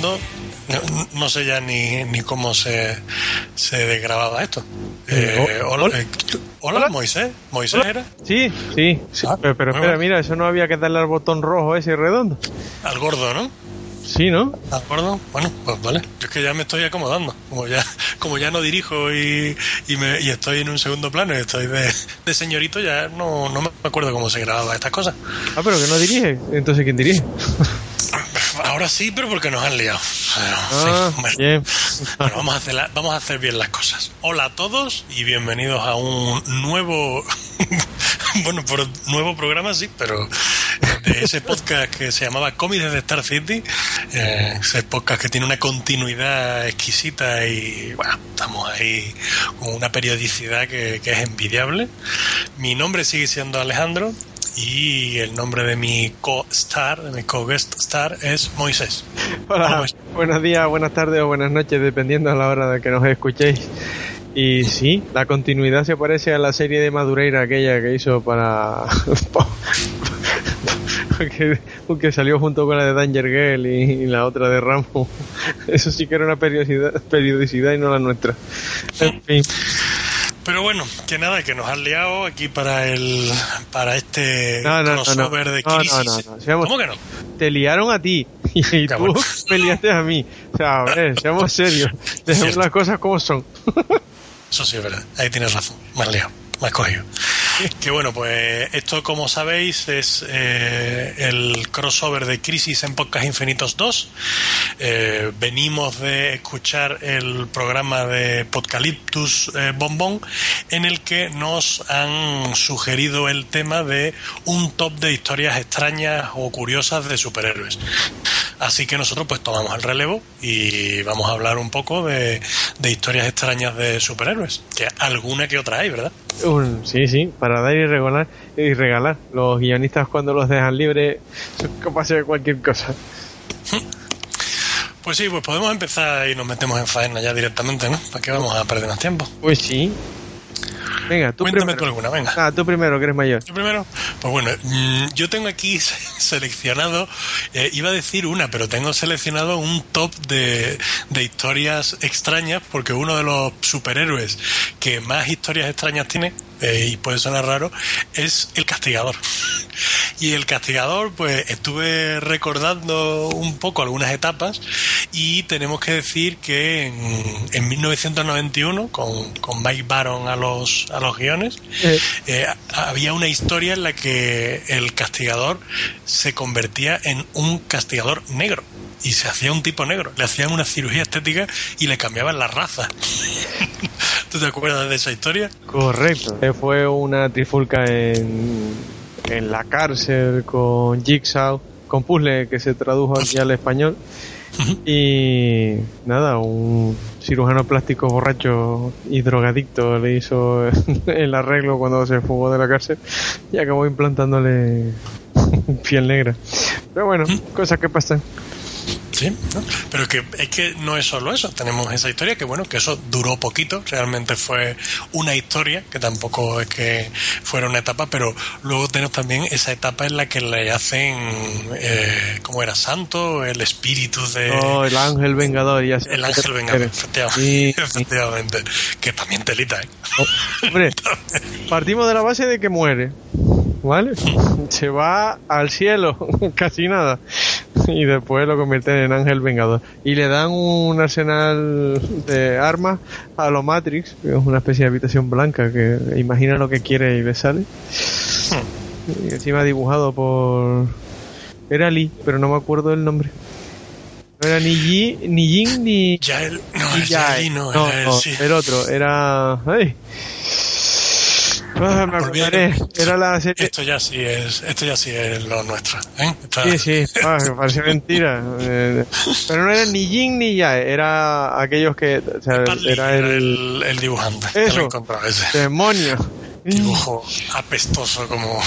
No, no sé ya ni, ni cómo se, se desgrababa esto. Eh, oh, hola, hola. eh, hola, Hola. Moisés. ¿Moisés Hola. era? Sí, sí, sí. Ah, pero, espera, bueno. mira, eso no había que darle al botón rojo ese redondo. Al gordo, ¿no? Sí, ¿no? ¿De acuerdo? Bueno, pues vale. Yo es que ya me estoy acomodando. Como ya, como ya no dirijo y, y, me, y estoy en un segundo plano y estoy de, de señorito, ya no, no me acuerdo cómo se grababa estas cosas. Ah, pero que no dirige. Entonces, ¿quién dirige? Ahora sí, pero porque nos han liado. Bueno, Ah, sí, bueno. bien. Bueno, vamos a, hacer la- vamos a hacer bien las cosas. Hola a todos y bienvenidos a un nuevo, bueno, por nuevo programa sí, pero de ese podcast que se llamaba Cómics de Star City, eh, ese podcast que tiene una continuidad exquisita y bueno, estamos ahí con una periodicidad que, que es envidiable. Mi nombre sigue siendo Alejandro y el nombre de mi co-star, de mi co-guest star es Moisés. Hola, buenos días, buenas tardes o buenas noches, dependiendo a la hora de que nos escuchéis. Y sí, la continuidad se parece a la serie de Madureira aquella que hizo para... que, que salió junto con la de Danger Girl y, y la otra de Rambo. Eso sí que era una periodicidad, periodicidad y no la nuestra. En fin. Pero bueno, que nada, que nos han liado aquí para el para este No, no, no, de crisis. Seamos- ¿Cómo que no? te liaron a ti y Ya, tú bueno. me liaste a mí. O sea, a ver, seamos serios. Dejemos las cosas como son. Eso sí es verdad, ahí tienes razón, me liado, me has cogido. Que bueno, pues esto como sabéis es eh, el crossover de Crisis en Podcast Infinitos 2. Eh, venimos de escuchar el programa de Podcaliptus eh, Bombón en el que nos han sugerido el tema de un top de historias extrañas o curiosas de superhéroes. Así que nosotros pues tomamos el relevo y vamos a hablar un poco de, de historias extrañas de superhéroes. Que alguna que otra hay, ¿verdad? Sí, sí, para dar y regalar, y regalar. Los guionistas cuando los dejan libres son capaces de cualquier cosa. Pues sí, pues podemos empezar y nos metemos en faena ya directamente, ¿no? ¿Para qué vamos a perder más tiempo? Pues sí. Venga, tú Cuéntame tú primero. alguna, venga. Ah, tú primero, que eres mayor. Yo primero, pues bueno, mm, yo tengo aquí se- seleccionado, eh, iba a decir una, pero tengo seleccionado un top de, de historias extrañas, porque uno de los superhéroes que más historias extrañas tiene, eh, y puede sonar raro, es el castigador. Y el castigador, pues estuve recordando un poco algunas etapas y tenemos que decir que en, en 1991, con, con Mike Baron a los, a los guiones, Eh, eh, había una historia en la que el castigador se convertía en un castigador negro y se hacía un tipo negro. Le hacían una cirugía estética y le cambiaban la raza. ¿Tú te acuerdas de esa historia? correcto. Eh, Fue una trifulca en, en la cárcel con Jigsaw, con Puzzle, que se tradujo aquí al español. Y nada, un cirujano plástico borracho y drogadicto le hizo el arreglo cuando se fugó de la cárcel y acabó implantándole piel negra. Pero bueno, cosas que pasan. Sí, ¿no? pero que es que no es solo eso. Tenemos esa historia que, bueno, que eso duró poquito. Realmente fue una historia, que tampoco es que fuera una etapa, pero luego tenemos también esa etapa en la que le hacen, eh, ¿cómo era? Santo, el espíritu de. Oh, el ángel vengador y así. El ángel vengador, efectivamente. Sí. efectivamente. Que también telita, ¿eh? Oh, hombre, partimos de la base de que muere. ¿Vale? Se va al cielo, casi nada. y después lo convierten en Ángel Vengador. Y le dan un arsenal de armas a lo Matrix, que es una especie de habitación blanca que imagina lo que quiere y le sale. Hmm. Y encima dibujado por... Era Lee, pero no me acuerdo el nombre. No era ni Yi, ni Jin, ni... Ya el, no, ni no, No, era él, no, sí. el otro, era... ¡Ay! Ah, me acordaré. Era la serie... Esto ya sí es, esto ya sí es lo nuestro, ¿eh? Esta- Sí, sí, ah, me parece mentira. Eh, pero no era ni Jin ni Yae, era aquellos que... O sea, Lee era el... el, el dibujante. Ya Eso. ese. Demonio. dibujo apestoso como,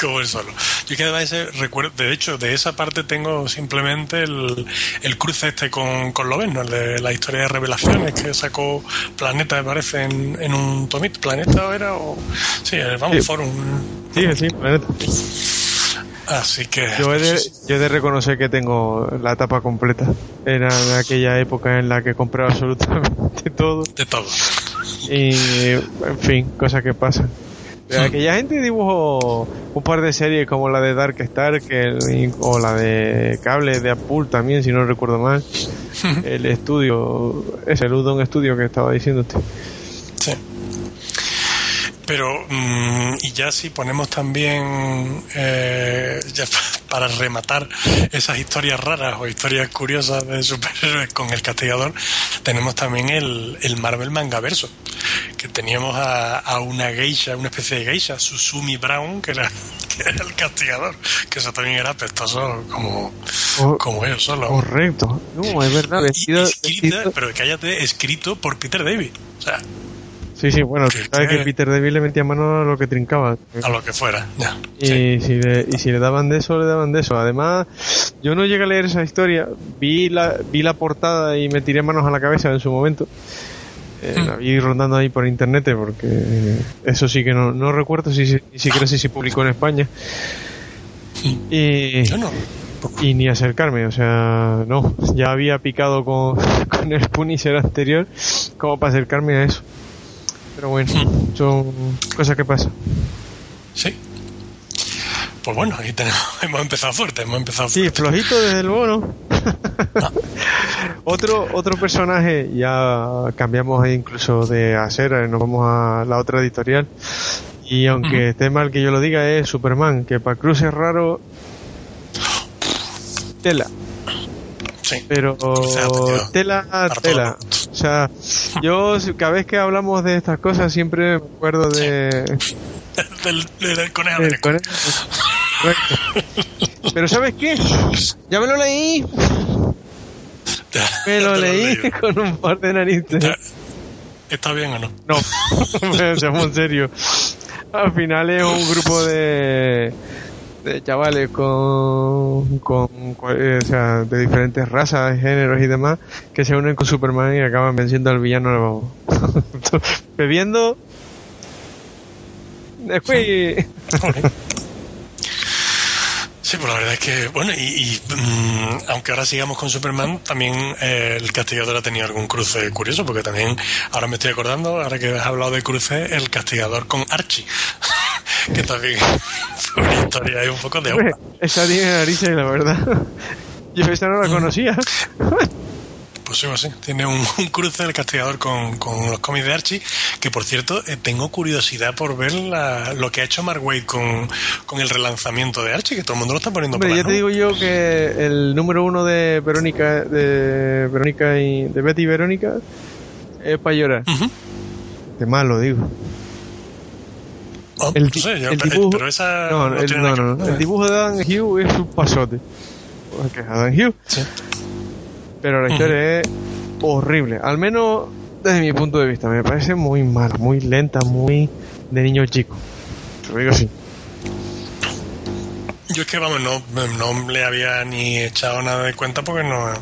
como el solo. Yo que además ese recuerdo, de hecho, de esa parte tengo simplemente el, el cruce este con, con Loven, ¿no? el de la historia de revelaciones que sacó Planeta, me parece, en, en un tomito. ¿Planeta era? O, sí, el- vamos, Sí. Forum. Sí, sí, planeta. Así que. Yo he, de, yo he de reconocer que tengo la tapa completa. Era de aquella época en la que compraba absolutamente todo. de todo. Y, en fin, cosas que pasan. Hmm. aquella gente dibujó un par de series como la de Dark Star que el- o la de Cable de Apple también, si no recuerdo mal. El estudio, es el Udon Studio que estaba diciendo usted. Pero, mm, y ya si ponemos también, eh, ya para rematar esas historias raras o historias curiosas de superhéroes con el castigador, tenemos también el, el Marvel Mangaverso, que teníamos a, a una geisha, una especie de geisha, Susumi Brown, que era, que era el castigador, que eso también era apestoso como, como ellos solo. correcto. No, es verdad. Y Vestido, escrita, vestido- pero cállate, escrito por Peter David. O sea, Sí, sí, bueno, que- sabes que- Peter David le metía mano a lo que trincaba. a lo que fuera. Ya. Y, Sí. si le, y si le daban de eso, le daban de eso. Además, yo no llegué a leer esa historia, vi la, vi la portada y me tiré manos a la cabeza en su momento. Eh, Mm. La vi rondando ahí por internet porque eso sí que no, no recuerdo si, si- ni siquiera si se publicó en España. Y, Yo no. y ni acercarme, o sea, no, ya había picado con, con el Punisher anterior como para acercarme a eso. Pero bueno, son cosas que pasan. Sí. Pues bueno, ahí tenemos, hemos empezado fuerte, hemos empezado Sí, flojito desde luego, ¿no? otro, otro personaje, ya cambiamos incluso de acera, nos vamos a la otra editorial. Y aunque esté mal que yo lo diga, es Superman, que para Cruz es raro. Tela, Sí. pero tela, tela. O sea, yo cada vez que hablamos de estas cosas siempre me acuerdo de, Del, del conejo del de Neco. conejo. Correcto. Pero ¿sabes qué? Ya me lo leí. Me lo leí con un par de narices. Ya. ¿Está bien o no? No, seamos serios. Al final es un grupo de, de chavales con, con, eh, o sea, de diferentes razas, géneros y demás que se unen con Superman y acaban venciendo al villano bebiendo. Después. Sí, pues la verdad es que, bueno, y, y, mm, aunque ahora sigamos con Superman, también eh, el castigador ha tenido algún cruce curioso, porque también, ahora me estoy acordando, ahora que has hablado de cruce, el castigador con Archie, que también fue una historia ahí un poco de agua. esa tiene narices, la verdad. Yo esa no la conocía. Pues sí, pues sí, tiene un, un cruce el castigador con, con los cómics de Archie, que por cierto, eh, tengo curiosidad por ver la- lo que ha hecho Mark Waid con, con el relanzamiento de Archie, que todo el mundo lo está poniendo Hombre, por ya te digo yo que el número uno de Verónica, de Verónica y de Betty y Verónica es para llorar. Ujú. De mal lo digo. Oh, El, no sé, yo- el dibujo, pero esa no, no el, tiene no, el dibujo de Adam Hugh es un pasote. Porque es Adam Hugh, Sí. pero la historia es horrible. Al menos desde mi punto de vista, me parece muy mala, muy lenta, muy de niño chico. Te lo digo así. Yo es que, vamos, no, no le había ni echado nada de cuenta porque no...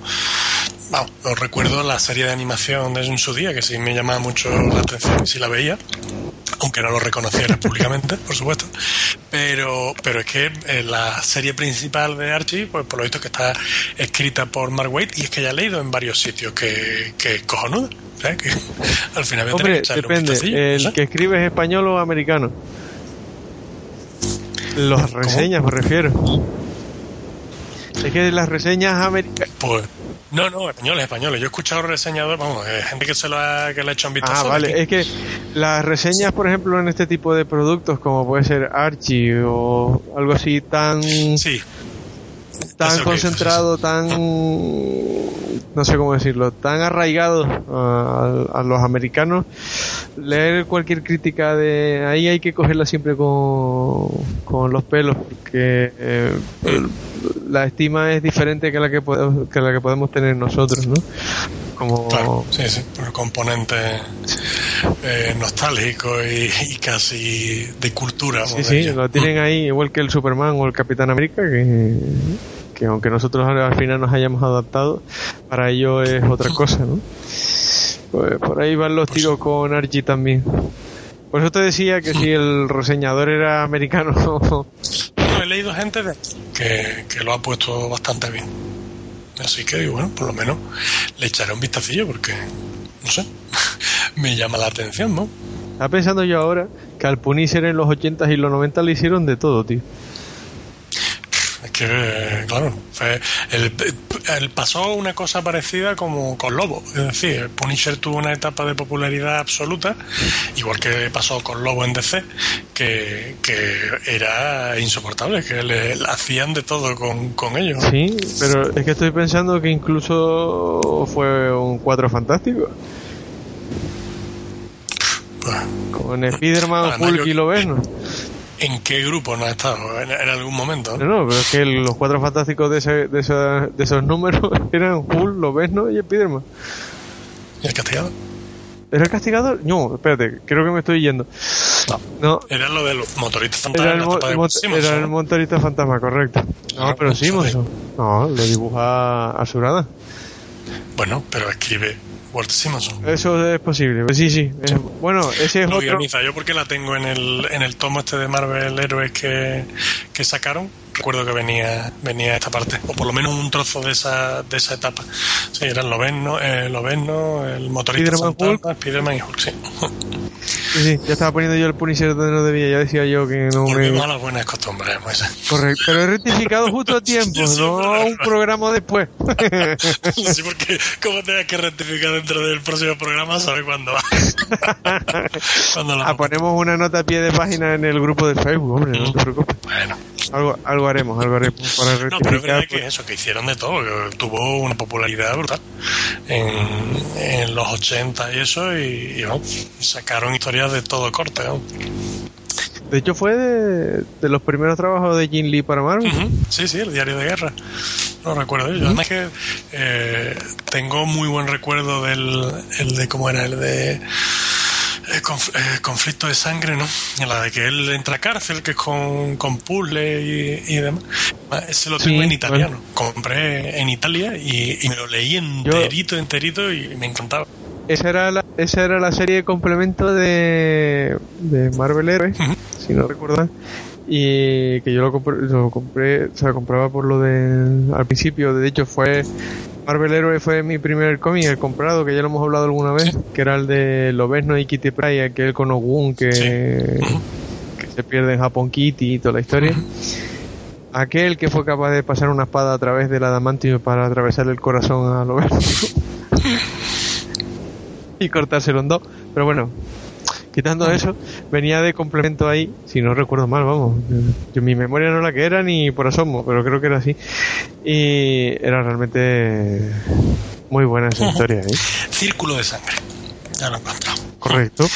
Vamos, no recuerdo la serie de animación de en su día, que sí me llamaba mucho la atención sí la veía, aunque no lo reconociera públicamente, por supuesto. Pero, pero es que eh, la serie principal de Archie, pues por lo visto que está escrita por Mark Waid y es que ya he leído en varios sitios que, que es cojonuda. al final voy a tener Hombre, depende. El que escribe es español o americano. Los reseñas, me refiero. Es que las reseñas americanas. Pues. No, no, españoles, españoles. Yo he escuchado reseñadores, vamos, eh, gente que se lo ha, que le ha hecho un vistazo. Ah, vale. Es que las reseñas, por ejemplo, en este tipo de productos, como puede ser Archie o algo así tan. Sí. Tan concentrado, tan. No sé cómo decirlo, tan arraigado a, a, los americanos. Leer cualquier crítica de ahí hay que cogerla siempre con, con los pelos, porque eh, la estima es diferente que la que, que la que podemos tener nosotros, ¿no? Como... Claro, sí, sí, por el componente eh, nostálgico y, y, casi de cultura. Sí, sí, lo tienen ahí igual que el Superman o el Capitán América, que, que aunque nosotros al final nos hayamos adaptado, para ello es otra cosa, ¿no? Pues por ahí van los tiros con Archie también. Por eso te decía que si el reseñador era americano. no, he leído gente de que, que lo ha puesto bastante bien. Así que, bueno, por lo menos le echaré un vistacillo porque, no sé, me llama la atención, ¿no? Estaba pensando yo ahora que al Punisher en los 80 y los 90 le hicieron de todo, tío. Es que, claro, el, el pasó una cosa parecida como con Lobo. Es decir, Punisher tuvo una etapa de popularidad absoluta, igual que pasó con Lobo en DC, que, que era insoportable, que le, le hacían de todo con, con, ellos. Sí, pero es que estoy pensando que incluso fue un cuadro fantástico. Con Spiderman, Hulk y Lobezno. ¿En qué grupo no ha estado? ¿En, en algún momento? No, no, pero es que los cuatro fantásticos de, ese, de, esos, de esos números eran Hulk, Lobezno y Spiderman. ¿Y el castigador? ¿Era el castigador? No, espérate, creo que me estoy yendo. No. no. Era lo de los motoristas fantasma. Era el, mo de Simonson. era el motorista fantasma, correcto. No, no pero Simonson. No, lo dibuja Asurada. Bueno, pero escribe Walt Simonson. Eso es posible. Sí, sí. Es, bueno, ese es lo otro. Guioniza. Yo porque la tengo en el, en el tomo este de Marvel Héroes que, que sacaron. Recuerdo que venía venía esta parte, o por lo menos un trozo de esa, de esa etapa. Sí, eran Loveno, eh, Loveno el motorista Spiderman. Spiderman y Hulk, sí. Sí, sí, ya estaba poniendo yo el Punisher donde no debía, ya decía yo que no Volvimos me... a las buenas costumbres, pues. Correcto, pero he rectificado justo a tiempo, Sí, no un programa después. Sí, porque como tengas que rectificar dentro del próximo programa, sabes cuándo va. lo ah, ponemos una nota a pie de página en el grupo de Facebook, hombre, no te preocupes. Bueno, Algo, algo haremos, algo haremos para no, pero es verdad que eso, que hicieron de todo, que tuvo una popularidad brutal en, en los 80 y eso, y, y, vamos, sacaron historias de todo corte. ¿no? De hecho, fue de, de los primeros trabajos de Jim Lee para Marvel. Sí, sí, el diario de guerra. No recuerdo ello. Además que eh, tengo muy buen recuerdo del el de cómo era el de eh, conf- eh, conflicto de sangre, ¿no? En la de que él entra a cárcel, que es con, con puzzle y, y demás. Ah, Ese lo tengo Sí, en italiano. Compré en Italia y, y me lo leí enterito, enterito y me encantaba. Esa era la, esa era la serie de complemento de, de Marvel Heroes, si no recuerdan. Y que yo lo compré, lo compré, o sea, compraba por lo de al principio. De hecho, fue Marvel Heroes fue mi primer cómic, el comprado, que ya lo hemos hablado alguna vez, que era el de Lobezno y Kitty Pryde, aquel con Ogun que, Sí. Ujú. que se pierde en Japón Kitty y toda la historia. Aquel que fue capaz de pasar una espada a través del adamantium para atravesarle el corazón a Lobezno. y cortárselo en dos. Pero bueno, quitando eso, venía de complemento ahí, si no recuerdo mal, vamos. Yo, mi memoria no la que era ni por asomo, pero creo que era así. Y era realmente muy buena esa historia, ¿eh? Círculo de sangre. Ya lo he encontrado. Correcto.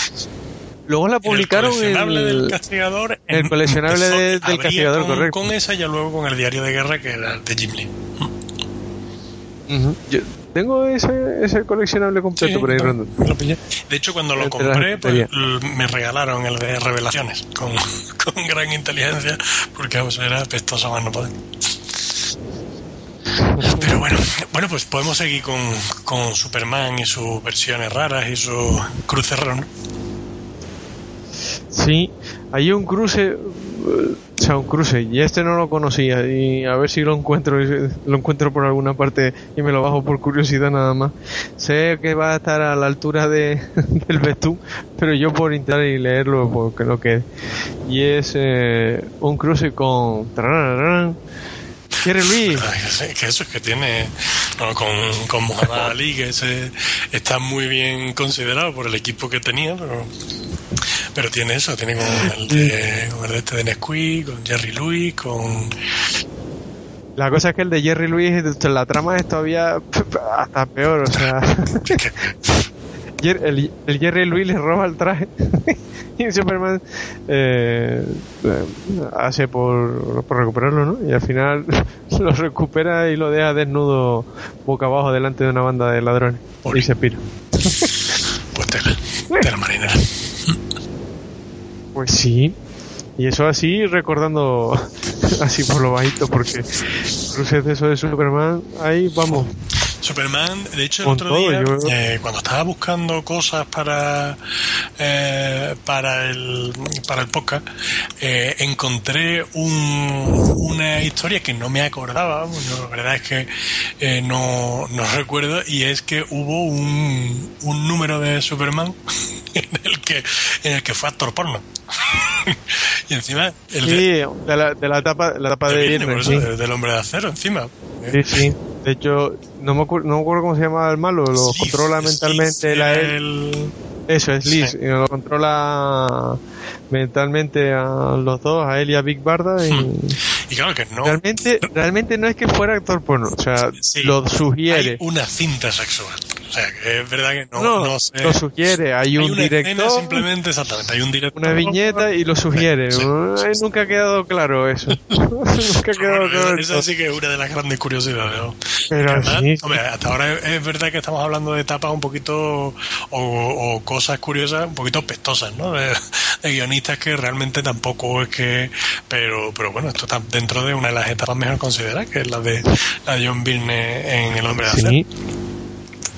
Luego la En publicaron el coleccionable del castigador. el coleccionable empezó- de- del castigador, con, correcto. Con esa y luego con el diario de guerra que era de Jim Lee. Yo tengo ese, ese coleccionable completo Sí, por ahí lo pillé. De hecho, cuando lo Entre compré, pues, me regalaron el de revelaciones con, con gran inteligencia, porque vamos, era apestoso más no poder. Pero bueno, bueno, pues podemos seguir con, con Superman y sus versiones raras y raros. ¿no? Sí, hay un cruce, cruce, y este no lo conocía, y a ver si lo encuentro, lo encuentro por alguna parte y me lo bajo por curiosidad nada más. Sé que va a estar a la altura de, del Betún, pero yo por intentar y leerlo, porque no quede. Y es eh, un cruce con... Jerry Luis. Que, eso es que tiene con, con Muhammad Ali, que ese está muy bien considerado por el equipo que tenía, pero, pero tiene eso, tiene con el de, con el de este de Nesquik, con Jerry Luis, con la cosa es que el de Jerry Luis, la trama es todavía hasta peor, o sea. El, el Jerry Luis le roba el traje y Superman eh, hace por, por, recuperarlo, ¿no? Y al final lo recupera y lo deja desnudo boca abajo delante de una banda de ladrones y se pira. Pues tela, tela marinera. Pues sí. Y eso así recordando así por lo bajito, porque cruces de eso de Superman, ahí vamos. Superman, de hecho el otro día, eh, cuando estaba buscando cosas para eh, para el para el podcast, eh, encontré un, una historia que no me acordaba, la verdad es que no, no recuerdo, y es que hubo un, un número de Superman en el que en el que fue actor porno. y encima el sí, de, la, de la etapa, la etapa de, del hombre de acero encima. Sí, sí. De hecho, no me, acuerdo, no me acuerdo cómo se llama el malo, lo controla mentalmente la él. Eso es Liz, y lo controla mentalmente a los dos, a él y a Big Barda. Y, hmm. y claro que no. Realmente, realmente no es que fuera actor porno, o sea, lo sugiere. Hay una cinta sexual. O sea, que es verdad que no, no, no sé. Lo sugiere, hay, un director. simplemente, exactamente, hay un director. Una viñeta y lo sugiere. Nunca ha quedado claro eso. Nunca ha quedado claro. Eso sí que es una de las grandes curiosidades. ¿no? Pero hombre, hasta ahora es verdad que estamos hablando de etapas un poquito, o, cosas curiosas, un poquito pestosas, ¿no? De, guionistas que realmente tampoco es que. Pero, pero bueno, esto está dentro de una de las etapas mejor consideradas, que es la de, la John Byrne en El Hombre de Acero.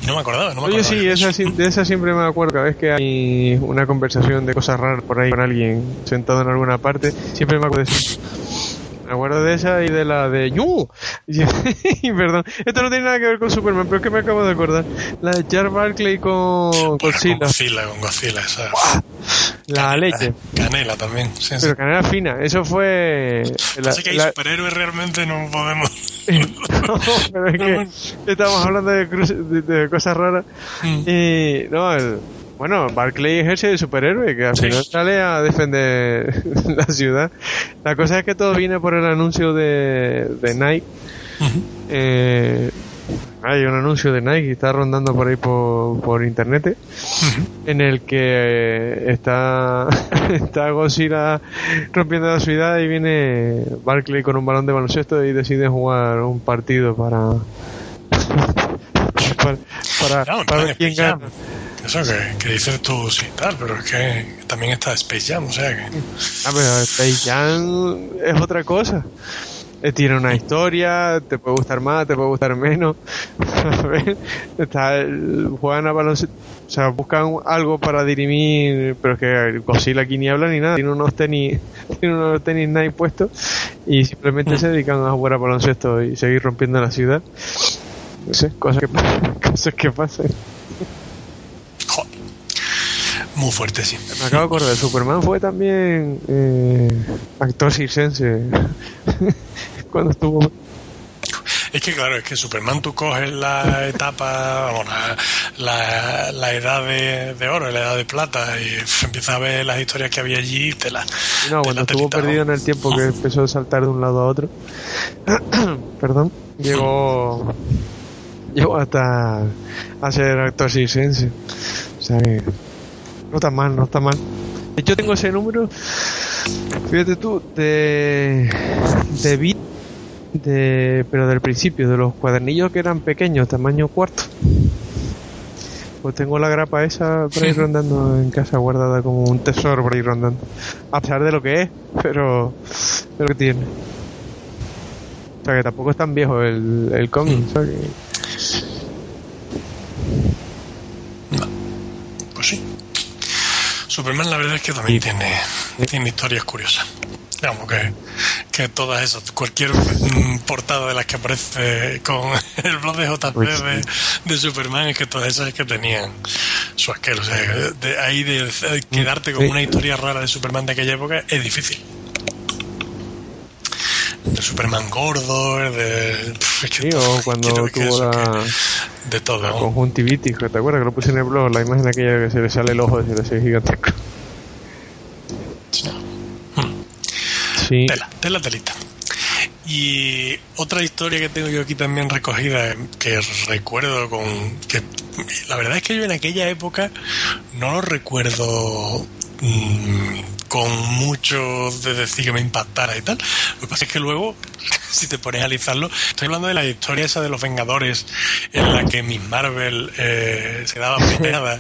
No me acordaba, no me acordaba. Oye, sí, de esa siempre me acuerdo. Cada vez que hay una conversación de cosas raras por ahí con alguien sentado en alguna parte, siempre me acuerdo de eso. Me acuerdo de esa y de la de ¡Yu! Perdón, esto no tiene nada que ver con Superman, pero es que me acabo de acordar. La de Charles Barkley con Godzilla. Con Godzilla, con Godzilla, esa. La leche. Canela también. Sí, pero canela fina, eso fue. Así que hay superhéroes realmente no podemos. no, pero es que estamos hablando de, de, cosas raras. Mm. Y no, el bueno, Barclay es ese superhéroe que al final sale a defender la ciudad. La cosa es que todo viene por el anuncio de, de Nike. Eh, hay un anuncio de Nike que está rondando por ahí por, por internet en el que está, está Godzilla rompiendo la ciudad y viene Barclay con un balón de baloncesto y decide jugar un partido para para, para, quién gana. Eso que, dices tú sí tal, pero es que también está Space Jam, o sea que... Ah, pero Space Jam es otra cosa. Eh, tiene una historia, te puede gustar más, te puede gustar menos. Está, juegan a baloncesto, o sea, buscan algo para dirimir, pero es que Godzilla aquí ni habla ni nada. Tiene unos tenis, tiene unos tenis Nike puestos y simplemente se dedican a jugar a baloncesto y seguir rompiendo la ciudad. No sé, cosas que, cosas que pasan. Muy fuerte, sí. Me acabo de acordar, Superman fue también eh, actor circense cuando estuvo... Es que claro, es que Superman tú coges la etapa, bueno, la, la, edad de, oro, la edad de plata y empiezas a ver las historias que había allí y te las... No, cuando estuvo perdido en el tiempo que empezó a saltar de un lado a otro, perdón, llegó, llegó hasta a ser actor circense. O sea que no está mal, no está mal. Yo tengo ese número, fíjate tú, de, de bit, de, pero del principio, de los cuadernillos que eran pequeños, tamaño cuarto. Pues tengo la grapa esa por ahí rondando en casa, guardada como un tesoro por ahí rondando. A pesar de lo que es, pero de lo que tiene. O sea que tampoco es tan viejo el, el cómic, Superman la verdad es que también tiene, tiene historias curiosas. Digamos que, que todas esas, cualquier mm, portada de las que aparece con el blog de JP pues de, Superman es que todas esas que tenían su asquero. O sea, de ahí de, quedarte con una historia rara de Superman de aquella época es difícil. Del Superman gordo, de... sí, o cuando tuvo la... de todo. La conjuntivitis, ¿te acuerdas que lo puse en el blog? La imagen aquella que se le sale el ojo y se le hace gigantesco. Sí. Tela, tela, telita. Y otra historia que tengo yo aquí también recogida, que recuerdo con. que La verdad es que yo en aquella época no lo recuerdo mmm, con mucho de decir que me impactara y tal. Lo que pasa es que luego, si te pones a analizarlo, estoy hablando de la historia esa de los Vengadores, en la que Miss Marvel eh, se daba peleada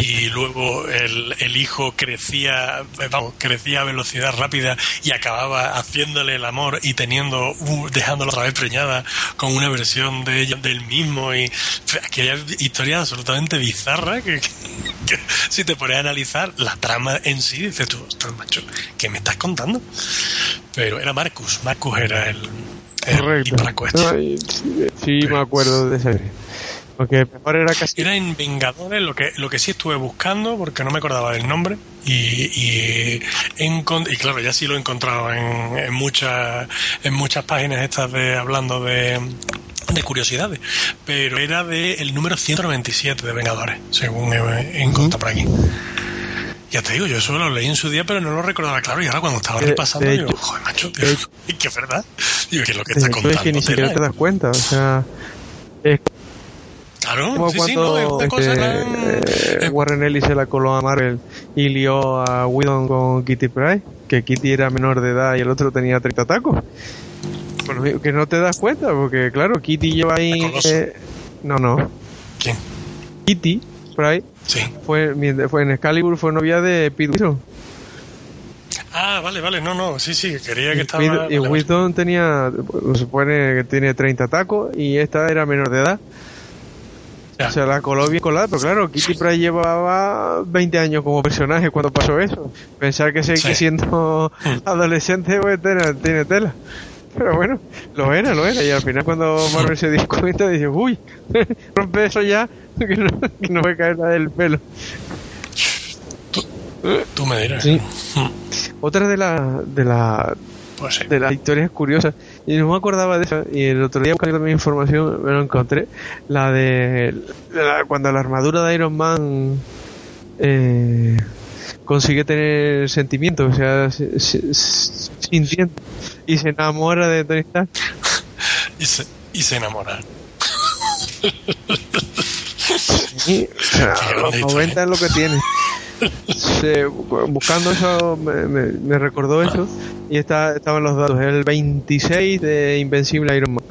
y luego el, el hijo crecía, vamos, crecía a velocidad rápida y acababa haciéndole el amor y teniendo, uh, dejándolo otra vez preñada con una versión de ella, del mismo y aquella historia absolutamente bizarra que, si te pones a analizar la trama en sí, dices tú, ostras, macho, ¿qué me estás contando? Pero era Marcus, Marcus era el, el Correcto. sí, me acuerdo de ese porque mejor era casi. Era en Vengadores, lo que, lo que sí estuve buscando, porque no me acordaba del nombre. Y, y, y claro, ya sí lo he encontrado en, en, muchas, en muchas páginas estas de hablando de, de curiosidades. Pero era de el número 197 de Vengadores, según he, encontrado por aquí. Ya te digo, yo eso lo leí en su día, pero no lo recordaba claro. Y ahora cuando estaba repasando, digo, joder, macho, tío, que es verdad. Digo, que es lo que está contando. Es que ni siquiera te das cuenta, o sea, es Claro, como sí, cuando sí, no, este, eh, Warren Ellis se la coló a Marvel y lió a Whedon con Kitty Pryde, que Kitty era menor de edad y el otro tenía 30 tacos. Bueno, que no te das cuenta, porque claro, Kitty lleva ahí... Eh, no, no. ¿Quién? Kitty Pryde sí. fue, fue en Excalibur, fue novia de Pete Wilson. Ah, vale, vale, no, no, sí, sí, quería que estaba... Y Wilson tenía, se supone que tiene 30 tacos y esta era menor de edad. O sea, la coló bien colada, pero claro, Kitty Pryde llevaba 20 años como personaje cuando pasó eso. Pensar que sigue siendo adolescente, pues tiene, tela. Pero bueno, lo era, lo era. Y al final cuando Marvel se dio cuenta, dice, uy, rompe eso ya, que no, que no me cae la del pelo. Tú, me dirás. Sí. Otra de las de la, pues de las historias curiosas y no me acordaba de eso. Y el otro día buscando mi información me lo encontré. La de, cuando la armadura de Iron Man eh, consigue tener sentimientos, o sea, sintiendo y se enamora de Tony Stark. y, se, y se enamora. Sí, los 90 es lo que tiene buscando eso me, recordó eso y está, estaban los datos. El 26 de Invencible Iron Man.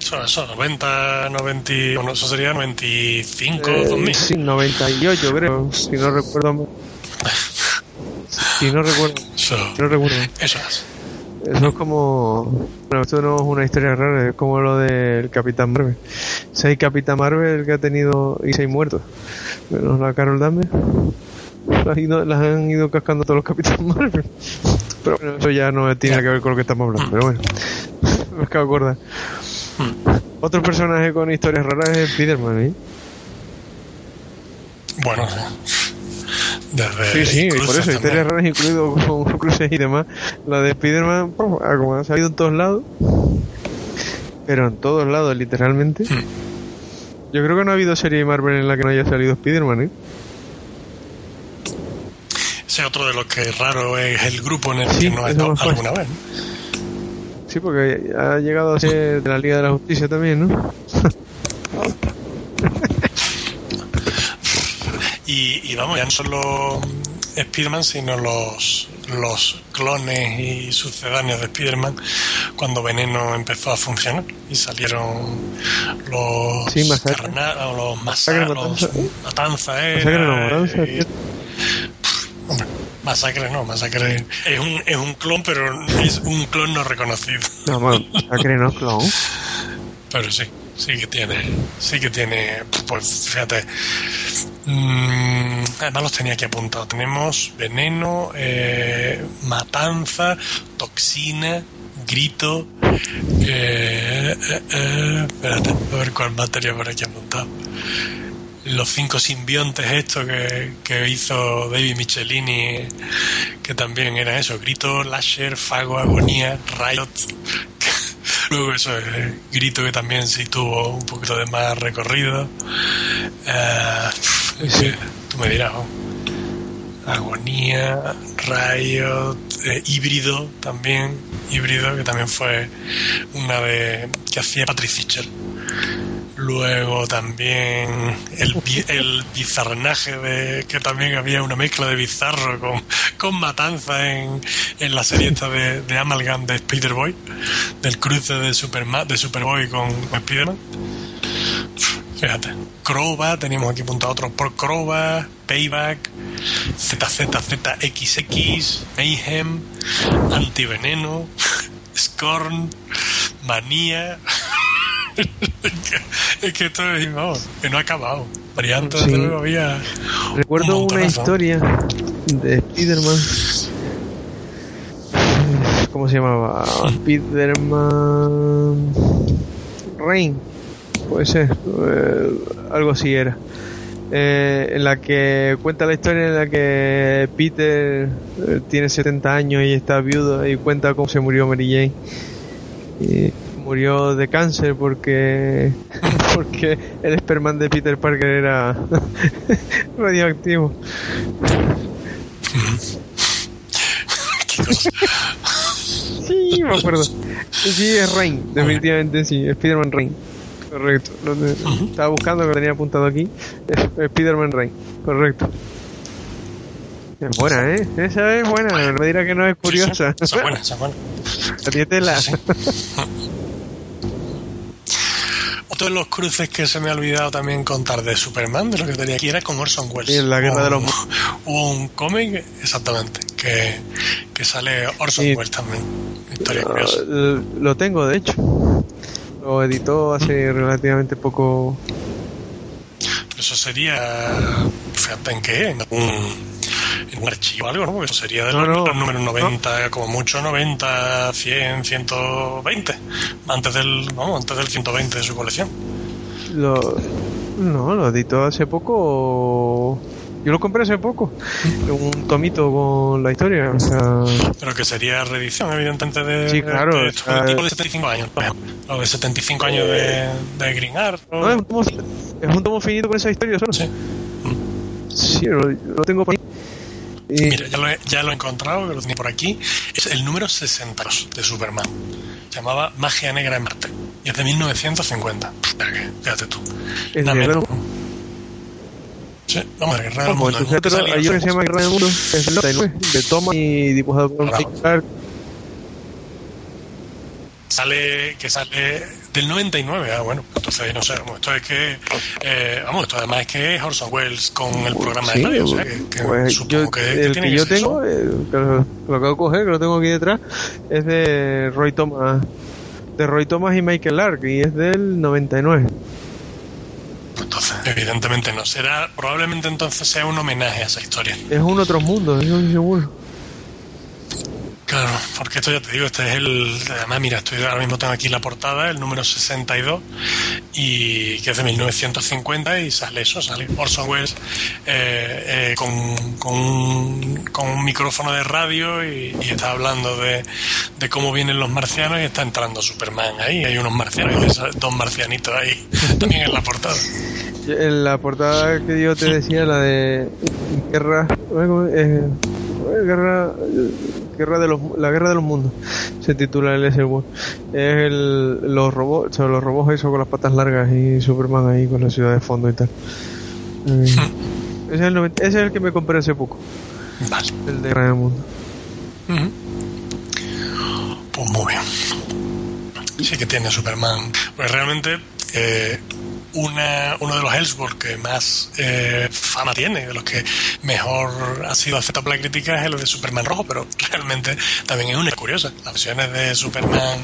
Eso, eso 90, 90, bueno, eso sería 95, eh, 2000. Sí, 98 creo, si no recuerdo. si no recuerdo. Eso, si no recuerdo. Eso es. Eso es como. Bueno, esto no es una historia rara, es como lo del Capitán Marvel. Seis Capitán Marvel que ha tenido y seis muertos. Menos la Carol Danvers. Las, han ido cascando todos los Capitán Marvel. Pero bueno, eso ya no tiene que ver con lo que estamos hablando. Pero bueno, me acabo de. Otro personaje con historias raras es Spiderman, ¿eh? Bueno, sí, sí, por eso, historias raras incluido con cruces y demás. La de Spider-Man, como ha salido en todos lados, pero en todos lados, literalmente. Hmm. Yo creo que no ha habido serie de Marvel en la que no haya salido Spider-Man, ¿eh? Ese otro de los que es raro es el grupo en el que no ha estado alguna vez. Sí, porque ha llegado a ser de la Liga de la Justicia también, ¿no? Y, vamos, ya no solo Spider-Man, sino los, los clones y sucedáneos de Spider-Man cuando Veneno empezó a funcionar y salieron los sí, carna, los masacres, los matanza, masacre no, Masacre no, Masacre es un, es un clon, pero es un clon no reconocido. No, Masacre no es clon. Pero sí, sí que tiene, sí que tiene, pues fíjate, Mm, además los tenía aquí apuntados. Tenemos veneno, eh, matanza, toxina, grito. Eh, eh, espérate, a ver cuál materia por aquí apuntado. los cinco simbiontes estos que, que hizo David Michelini, que también era eso, Grito, Lasher, Fago, Agonía, Riot. Luego eso, eh, Grito que también sí tuvo un poquito de más recorrido. Eh, Sí. Tú me dirás, ¿no? Agonía, Riot, eh, Híbrido también, Híbrido que también fue una de que hacía Patrick Fischer. Luego también el, el bizarnaje de que también había una mezcla de bizarro con, con matanza en, en la serie esta de, de Amalgam de Spider-Boy, del cruce de de Superboy con, con Spider-Man. Fíjate, Crowbar, teníamos aquí apuntado otros por Crowbar, Payback, ZZZXX, Mayhem, Antiveneno, Scorn, Manía. Es, que, es que esto es, vamos, que no ha acabado. Variantes, Sí. desde luego, había. Recuerdo un una historia de Spider-Man. ¿Cómo se llamaba? Spider-Man. Rain. Puede ser. eh, algo así era. Eh, en la que cuenta la historia en la que Peter eh, tiene 70 años y está viudo y cuenta cómo se murió Mary Jane. Y murió de cáncer porque porque el esperman de Peter Parker era radioactivo. Sí, me acuerdo. Sí, es Rain, definitivamente sí, Spider-Man Rain. Correcto. Lo de- estaba buscando que lo tenía apuntado aquí. Spider-Man Rain, correcto. Es buena, ¿eh? Esa es buena, me dirá que no es curiosa. Sí, sí, esa es buena, esa es buena. Sí. Otro de los cruces que se me ha olvidado también contar de Superman, de lo que tenía aquí, era con Orson Welles. Sí, en la Guerra de los Hubo- un cómic, exactamente, que, que sale Orson Sí. Welles también. Historia curiosa. Lo, tengo, de hecho. Lo editó hace relativamente poco. Pero eso sería, fíjate en qué, en un, en un archivo o algo, ¿no? Eso sería de No, no, los números 90, como mucho 90, 100, 120, antes del, vamos, antes del 120 de su colección. Lo, no, lo editó hace poco. Yo lo compré hace poco. Un tomito con la historia. O sea, Pero que sería reedición, evidentemente, de, Sí, claro, de, o sea, de tipo de 75 años. O de 75 años de, de Green Art. o- no, es, un tomo, es un tomo finito con esa historia solo. Sí. Sí, lo, lo tengo por ahí. Y- Mira, ya lo, he, ya lo he encontrado, que lo tenía por aquí. Es el número 62 de Superman. Se llamaba Magia Negra en Marte. Y es de 1950. O sea que, Fíjate tú. es Nada de Sí, vamos a ver, Guerra del Mundo. hay otro que se llama Guerra del Mundo, es 99, de Thomas y dibujado por Clark. Sale, que sale del 99, ah, bueno, entonces no sé, vamos, esto es que, eh, vamos, esto además es que es Orson Welles con el programa Sí, de radio, o sea, que, que pues supongo yo- que, el tiene que que yo ser tengo, eso. eh, que lo, lo acabo de coger, que lo tengo aquí detrás, es de Roy Thomas, de Roy Thomas y Michael Lark, y es del 99. Entonces, evidentemente no será, probablemente entonces sea un homenaje a esa historia. Es un otro mundo, eso seguro. Claro, porque esto ya te digo, este es el. Además, mira, estoy ahora mismo tengo aquí la portada, el número 62, y que es de 1950, y sale eso, sale Orson Welles eh, eh, con, un, con un micrófono de radio y, está hablando de, cómo vienen los marcianos y está entrando Superman ahí. Hay unos marcianos, dos marcianitos ahí, también en la portada. En la portada que yo te decía, la de Guerra, eh, Guerra, Guerra de los, la Guerra de los Mundos, se titula el World. Es el, los robots, o sea, los robots esos con las patas largas y Superman ahí con la ciudad de fondo y tal. Eh, ese, es el, 90 ese es el que me compré hace poco, Vale. el de Guerra del Mundo. Ujú. Pues muy bien. Sí que tiene Superman. Pues realmente eh, una, uno de los Elseworlds que más eh, fama tiene, de los que mejor ha sido aceptado por la crítica es el de Superman rojo, pero realmente también es una curiosa. Las versiones de Superman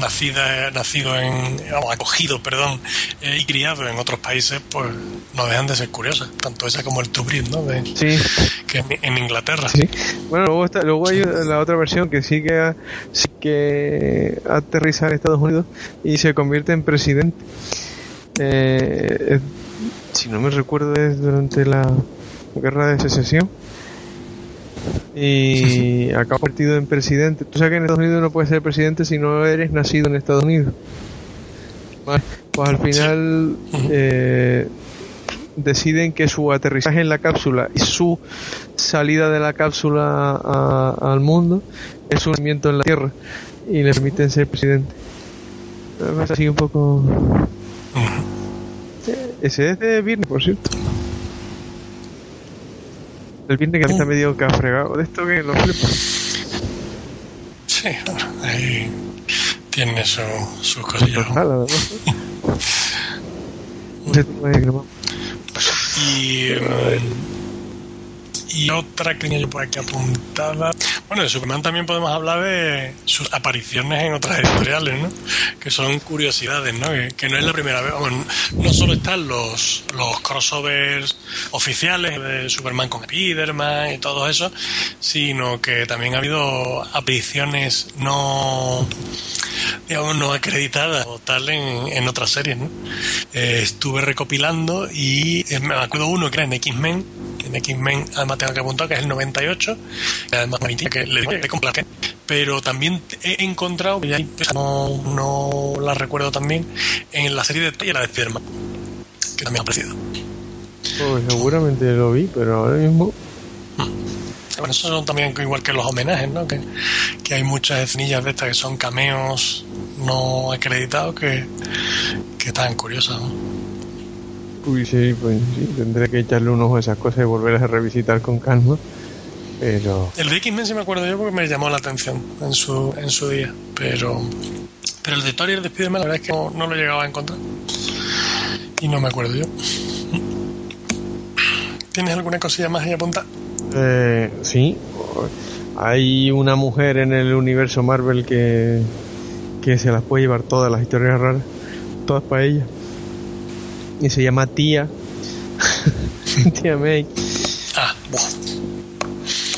nacida, nacido en, o acogido, perdón, eh, y criado en otros países, pues no dejan de ser curiosas. Tanto esa como el Tubrid, ¿no? De, Sí, que en, en Inglaterra. sí. Bueno, luego, está, luego hay la otra versión que sí que, sí que aterriza en Estados Unidos y se convierte en presidente. Eh, si no me recuerdo, es durante la guerra de secesión. Y acaba convertido en presidente. Tú sabes que en Estados Unidos no puedes ser presidente si no eres nacido en Estados Unidos. Pues al final eh, deciden que su aterrizaje en la cápsula y su salida de la cápsula al mundo es un movimiento en la Tierra y le permiten ser presidente. Es así un poco... Ese es de viernes, por cierto. El viernes que está medio fregado de esto que lo flipa. Sí, ahí tiene su, sus cosillas. y, y otra que yo por aquí apuntada. Bueno, de Superman también podemos hablar de sus apariciones en otras editoriales, ¿no? Que son curiosidades, ¿no? Que, no es la primera vez. no solo están los, los crossovers oficiales de Superman con Spiderman y todo eso, sino que también ha habido apariciones no digamos, no acreditadas tal en, en otras series, ¿no? Eh, estuve recopilando y eh, me acuerdo uno que era en X-Men, en X-Men además tengo que apuntar que es el 98, además que le de pero también he encontrado, y no, no la recuerdo también, en la serie de la de Spiderman, que también ha aparecido. Pues seguramente lo vi, pero ahora mismo... Hmm. Bueno, eso son también igual que los homenajes, ¿no? Que, que hay muchas escenillas de estas que son cameos no acreditados que, que están curiosas, ¿no? Uy, sí, pues sí, tendré que echarle un ojo a esas cosas y volverlas a revisitar con calma. Pero... El de X-Men sí me acuerdo yo porque me llamó la atención en su, en su día, pero pero el de Tori y el de Spiderman la verdad es que no, no lo llegaba a encontrar y no me acuerdo yo. ¿Tienes alguna cosilla más ahí apuntar? Eh, sí, hay una mujer en el universo Marvel que, que se las puede llevar todas las historias raras, todas para ella. Y se llama Tía. Tía May. Ah,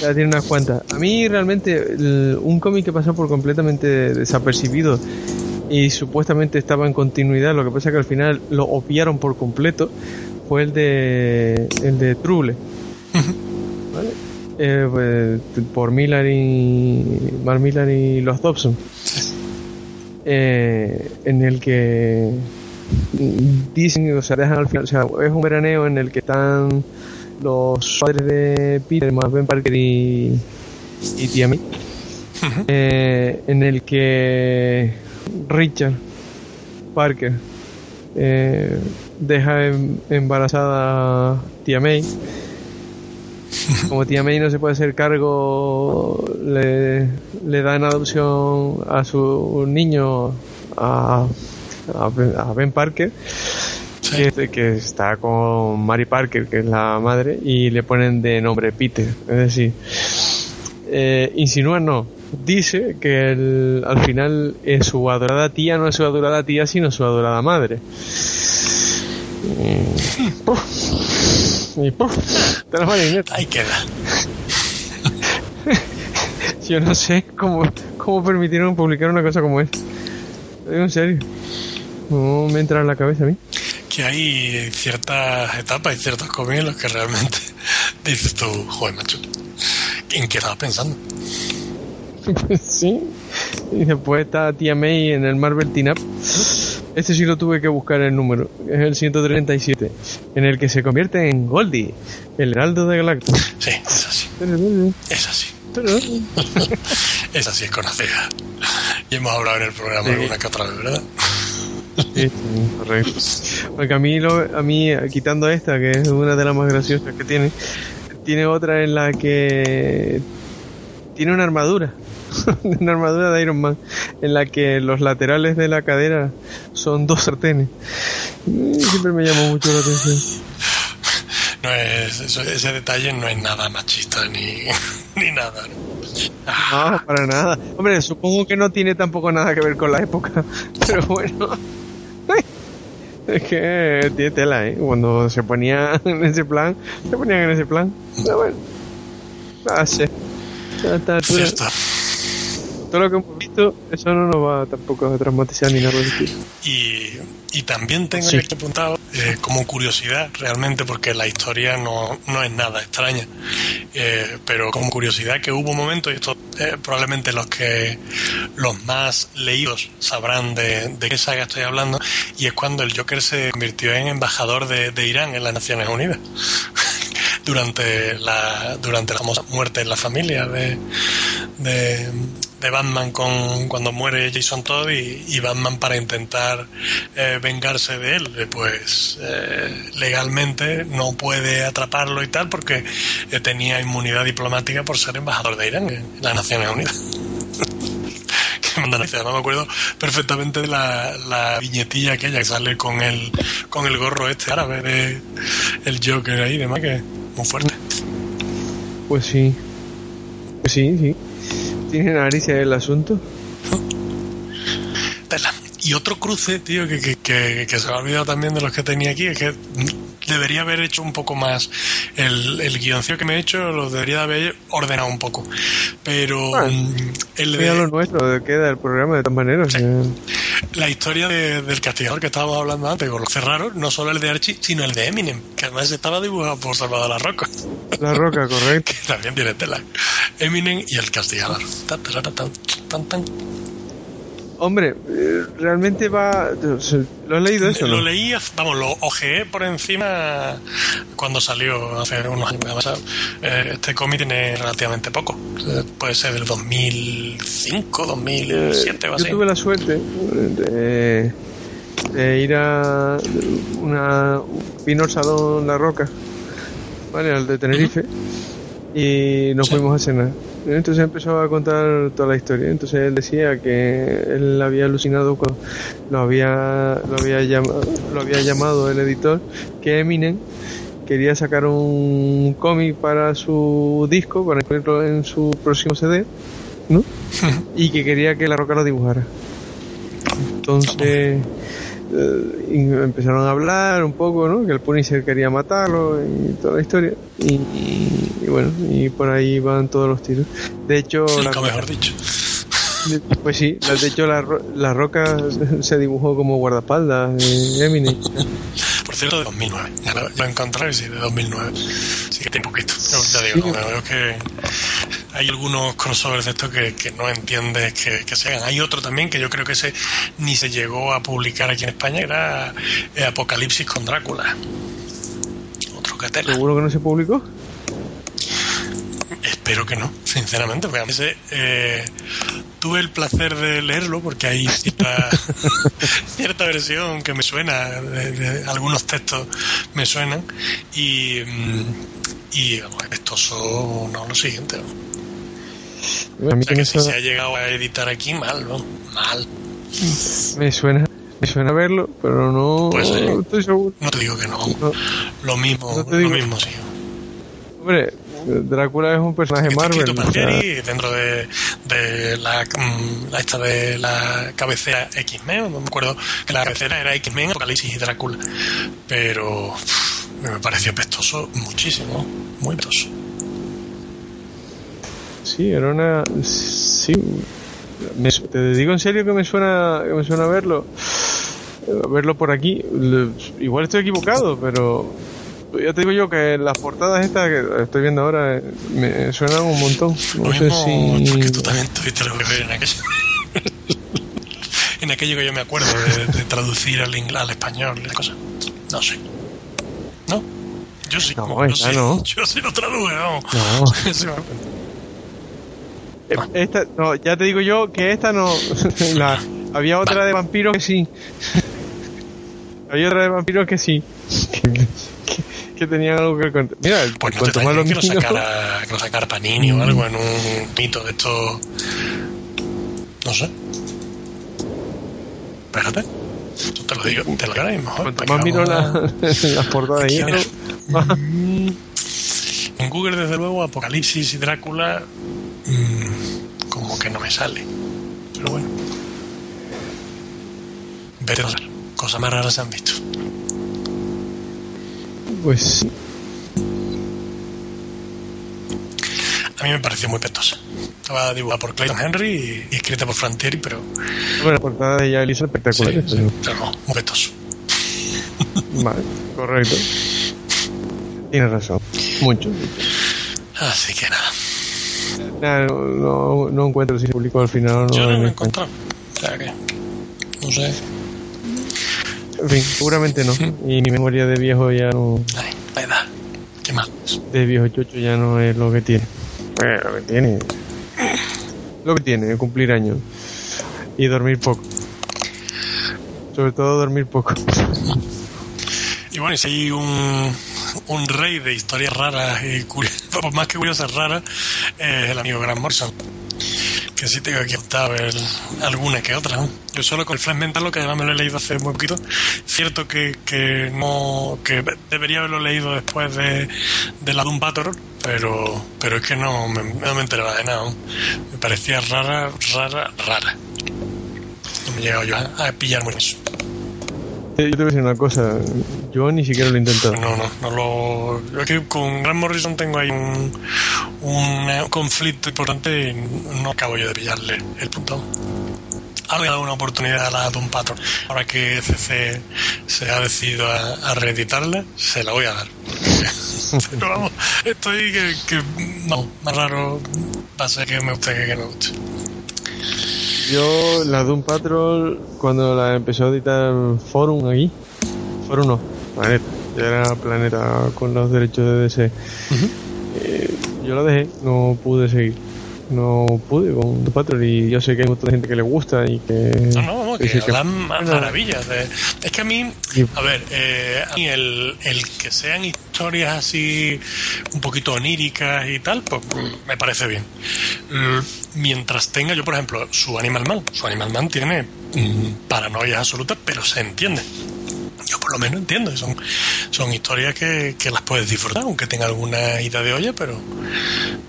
Ya tiene unas cuantas. A mí realmente un cómic que pasó por completamente desapercibido y supuestamente estaba en continuidad, lo que pasa es que al final lo obviaron por completo, fue el de el de Truble. Eh, pues, por Miller y Mark Miller y los Dobson eh, en el que dicen o sea dejan al final o sea es un veraneo en el que están los padres de Peter más Ben Parker y y Tia eh, en el que Richard Parker deja em, embarazada a Tia May. Como tía May no se puede hacer cargo, le, le da en adopción a su niño a, a, Ben Parker, que, está con Mary Parker, que es la madre, y le ponen de nombre Peter. Es decir, eh, insinúa no, dice que al final es su adorada tía no es su adorada tía, sino su adorada madre. Y ¡puf! Te Ahí queda. Yo no sé cómo, cómo permitieron publicar una cosa como esta. En serio. No me entra en la cabeza a mí. Que hay ciertas etapas y ciertos cómics en los que realmente dices tú, joder, macho, ¿en qué estabas pensando? sí. Y después está Tía May en el Marvel Teen Up este sí lo tuve que buscar el número. Es el 137. En el que se convierte en Goldie, el heraldo de Galactus. Sí, es así. Es así. es así, es conocida. Y hemos hablado en el programa alguna que otra vez, ¿verdad? Sí, correcto. Porque a mí, lo, a mí, quitando esta, que es una de las más graciosas que tiene, tiene otra en la que tiene una armadura. una armadura de Iron Man en la que los laterales de la cadera son dos sartenes. Siempre me llamó mucho la atención. No es, ese detalle no es nada machista ni, ni nada. ¿no? para nada. Hombre, supongo que no tiene tampoco nada que ver con la época, pero bueno. Es que tiene tela, ¿eh? Cuando se ponía en ese plan, se ponían en ese plan. Pero bueno, sí. Cierto todo lo que hemos esto, eso no nos va tampoco a traumatizar ni nada Y, y también tengo aquí apuntado eh, como curiosidad, realmente, porque la historia no, no es nada extraña, eh, pero como curiosidad que hubo momentos, y esto eh, probablemente los que los más leídos sabrán de, de qué saga estoy hablando, y es cuando el Joker se convirtió en embajador de, de Irán en las Naciones Unidas. durante la durante la famosa muerte en la familia de, de, de Batman con cuando muere Jason Todd y, Batman para intentar eh, vengarse de él. Eh, pues eh, legalmente no puede atraparlo y tal porque tenía inmunidad diplomática por ser embajador de Irán en las Naciones Unidas. Que me acuerdo perfectamente de la, la viñetilla aquella que sale con el con el gorro este árabe de el Joker ahí demás que muy fuerte. Pues sí. Pues sí sí ¿Tiene narices el asunto? Y otro cruce, tío, que, que, que, se me ha olvidado también de los que tenía aquí, es que debería haber hecho un poco más. El, el guioncillo que me he hecho lo debería haber ordenado un poco. Pero ah, mm, el de... lo nuestro, queda el programa de todas maneras. La historia del castigador que estábamos hablando antes, con los cerraron, no solo el de Archie, sino el de Eminem, que además estaba dibujado por Salvador La Roca. La Roca, correcto. que también tiene tela. Eminem y el castigador. Tan, tan, tan, tan, Hombre, eh, realmente va. ¿Lo has leído eso? Lo leí, vamos, lo ojeé por encima cuando salió hace unos años. Eh, este cómic tiene relativamente poco. Puede ser del 2005, 2007 o así. Yo tuve la suerte de, ir a una. Vino al Salón La Roca, ¿vale? Al de Tenerife. Y nos fuimos a cenar entonces empezó a contar toda la historia. Entonces él decía que él había alucinado cuando lo había, lo había, llamado, lo había llamado el editor que Eminem quería sacar un cómic para su disco, para incluirlo en su próximo CD, ¿no? y que quería que la roca lo dibujara. Entonces eh, empezaron a hablar un poco, ¿no? Que el Punisher quería matarlo y toda la historia. Y, bueno, y por ahí van todos los tiros. De hecho... mejor dicho. Pues sí, de hecho la, la roca se dibujó como guardaespaldas de Eminem. Por cierto, de 2009. Ya lo, lo encontré, sí, de 2009. Sí que tiene poquito. Ya digo, veo que hay algunos crossovers de estos que, que no entiendes que, que, se hagan. Hay otro también que yo creo que ese ni se llegó a publicar aquí en España, era eh, Apocalipsis con Drácula. Otro que ¿Seguro que no se publicó? Espero que no, sinceramente, porque a veces eh, tuve el placer de leerlo porque hay cierta, cierta versión que me suena, de, algunos textos me suenan y, mm, y bueno, son no lo siguiente. A mí que si se ha llegado a editar aquí, mal, ¿no? Mal. Me suena, me suena verlo, pero no, pues, no estoy seguro. No te digo que no. Lo mismo, lo mismo sí. Hombre, Drácula es un personaje Marvel. dentro de, de la, mm, la, esta de la cabecera X-Men, no me acuerdo que la cabecera era X-Men, Apocalipsis y Drácula. Pero me pareció pestoso muchísimo, muy pestoso. Sí, era una. Sí. te digo en serio que me suena, que me suena verlo. Verlo por aquí. Igual estoy equivocado, pero. Ya te digo yo que las portadas estas que estoy viendo ahora me suenan un montón. No sé si. Porque tú también tuviste lo que ver en aquello. en aquello que yo me acuerdo de, traducir al, al español y cosas. No sé. ¿No? Yo sí. No, esta no. Yo sí lo traduje, No. Esta, no, ya te digo yo que esta no. La, había otra de vampiros que sí. había otra de vampiros que sí. que, tenían algo que contar. Mira, pues no cuanto más lo que lo sacara, que lo sacara Panini o algo en un mito de esto. No sé. Espérate. Yo te lo digo, te lo. Cuanto más miro la, las portadas ahí. En Google, desde luego, Apocalipsis y Drácula que no me sale. Pero bueno. A Cosas más raras se han visto. Pues a mí me pareció muy petosa. Estaba dibujada por Clayton Henry y, escrita por Frantieri, pero. Bueno, la portada de ella es espectacular. Sí, pero... pero no, muy petoso. Vale, correcto. Tienes razón. Mucho. Así que nada. Nah, no, no, no, encuentro si se publicó al final o no. Yo no lo he encontrado. O sea que. No sé. En fin, seguramente no. Y mi memoria de viejo ya no. Ay, la edad. ¿Qué más? De viejo chocho ya no es lo que tiene. Bueno, lo que tiene. Lo que tiene, cumplir años. Y dormir poco. Sobre todo dormir poco. Y bueno, y si hay un, un rey de historias raras y curiosas, más que curiosas raras, es el amigo Grant Morrison. Que sí tengo que optar alguna que otra. Yo solo con el Flash Mental, lo que además me lo he leído hace muy poquito. Cierto que, que no que debería haberlo leído después de, de la Doom Patrol, pero, pero es que no me, no me enteraba de nada. Me parecía rara, rara, rara. No me he llegado yo a, pillar muy. Yo te voy a decir una cosa, yo ni siquiera lo he intentado. No, no, no lo. Yo aquí con Grant Morrison tengo ahí un, un conflicto importante y no acabo yo de pillarle el punto. Ahora le dado una oportunidad a la Doom Patrol. Ahora que CC se ha decidido a, a reeditarla, se la voy a dar. Pero vamos, estoy que, que no, más raro va a ser que me guste que, que me guste. Yo, la Doom Patrol, cuando la empezó a editar Forum aquí, Forum no, Planeta, ya era Planeta con los derechos de DC, uh -huh. eh, yo la dejé, no pude seguir. No pude con Doom Patrol y yo sé que hay mucha gente que le gusta y que... No, no, no que, hablan que... maravillas. De... Es que a mí, a ver, eh, a mí el, el que sean historias así un poquito oníricas y tal, pues me parece bien. Mientras tenga, yo por ejemplo, su Animal Man, su Animal Man tiene mm, paranoia absoluta, pero se entiende. Yo por lo menos entiendo, son, son historias que, que las puedes disfrutar, aunque tenga alguna ida de olla, pero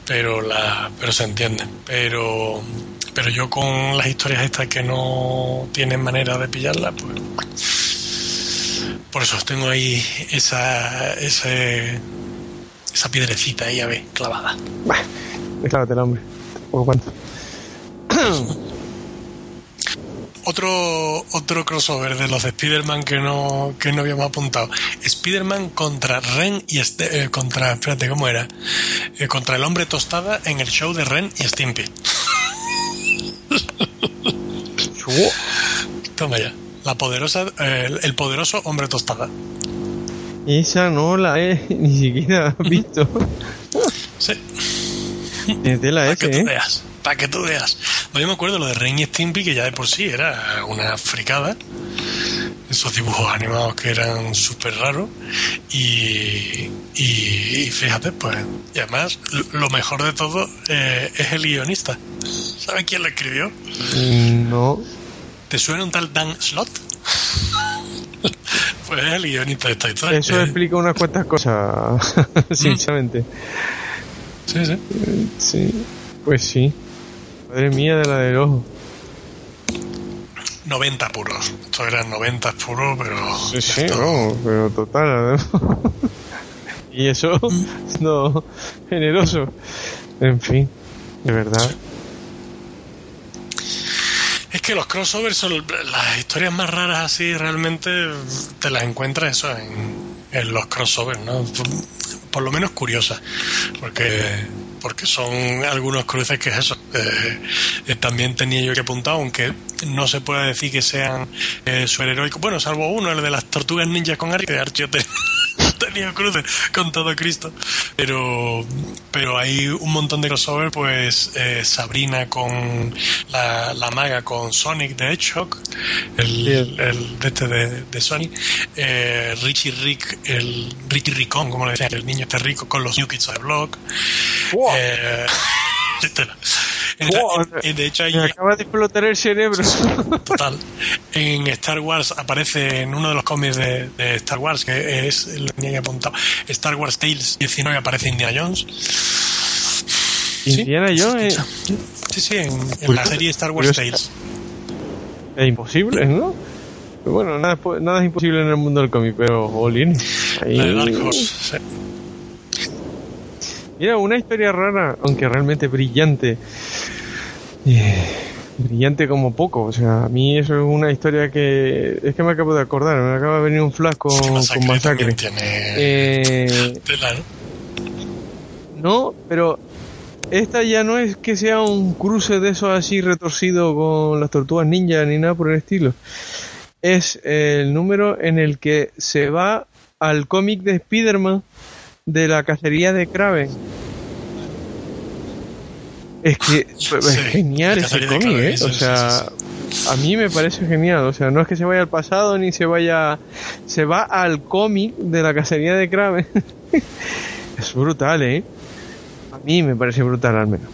pero la, pero se entiende. Pero pero yo con las historias estas que no tienen manera de pillarlas, pues por eso tengo ahí esa, ese, esa piedrecita ahí a ver, clavada. Bueno, clávatela, hombre. ¿Por cuánto? otro otro crossover de los de Spider-Man que no, que no habíamos apuntado. Spider-Man contra Ren y este, eh, contra, espérate, ¿cómo era? Eh, contra el hombre tostada en el show de Ren y Stimpy. Toma ya. La poderosa, eh, el poderoso hombre tostada. Esa no la he ni siquiera visto. sí. Para F, que tú ¿eh? veas. Para que tú veas. No, yo me acuerdo lo de Ren y Stimpy, que ya de por sí era una fricada. Esos dibujos animados que eran súper raros. Y, y, y, fíjate, pues. Y además, lo mejor de todo eh, es el guionista. ¿Sabes quién lo escribió? No. ¿Te suena un tal Dan Slott? pues es el guionista de esta historia. Eso explica unas cuantas cosas, sinceramente. Sí, sí. Sí, pues sí. Madre mía de la del ojo. 90 puros. Esto eran 90 puros, pero. Sí, sí, no, pero total. ¿no? y eso, no, generoso. En fin, de verdad. Es que los crossovers son las historias más raras así, realmente te las encuentras eso en, en los crossovers, ¿no? Por lo menos curiosas, porque porque son algunos cruces que es eso. Eh, también tenía yo que apuntar, aunque no se puede decir que sean eh, superheroicos. Bueno, salvo uno, el de las tortugas ninjas con Archie, que tenía cruces con todo Cristo. Pero, pero hay un montón de crossover, pues eh, Sabrina con la, la, maga con Sonic de Hedgehog, el, el de este de, de Sonic, eh, Richie Rick, el Ricky Ricón, como le decían, el niño este rico con los New Kids the Block. Wow. Eh, wow. de hecho, hay, me acaba de explotar el cerebro. Total. En Star Wars aparece en uno de los cómics de, de Star Wars, que es lo que apuntado, Star Wars Tales 19 aparece Indiana Jones. Indiana ¿Sí? Jones. Sí, sí, en, en la serie Star Wars Tales. Es imposible, ¿no? Bueno, nada, nada es imposible en el mundo del cómic, pero Olin. Ahí... La de Dark Horse, sí. Mira, una historia rara, aunque realmente brillante. Eh, brillante como poco. O sea, a mí eso es una historia que. Es que me acabo de acordar, me acaba de venir un flash con Masacre. con masacre. Tiene Eh, tela, ¿no? no, pero esta ya no es que sea un cruce de esos así retorcido con las tortugas ninja ni nada por el estilo. Es el número en el que se va al cómic de Spider-Man de la cacería de Kraven. Es que es Sí, genial la ese cacería de cómic, ¿eh? O sea, a mí me parece genial. O sea, no es que se vaya al pasado ni se vaya. Se va al cómic de la cacería de Kraven. es brutal, ¿eh? A mí me parece brutal, al menos.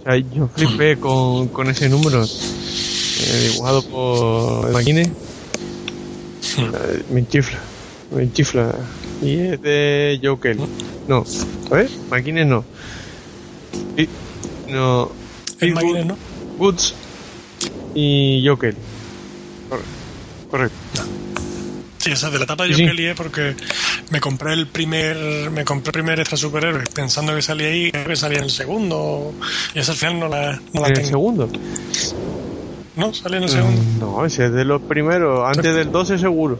O sea, yo flipé con, con ese número eh, dibujado por Maquine. Eh, Me chifla, me chifla. Y es de Joe Kelly. No, a ver, Maquine no. Sí, no. El Phil ¿no? Woods y Joe Kelly. Correcto. Correcto. Sí, esa de la etapa de Joe sí. Kelly es porque me compré el primer me compré el primer extra superhéroe pensando que salía ahí, creo que salía en el segundo y esa al final no la, no la ¿En el tengo. segundo? No, salía en el segundo. Mm, No, ese es de los primeros, antes del 12 seguro.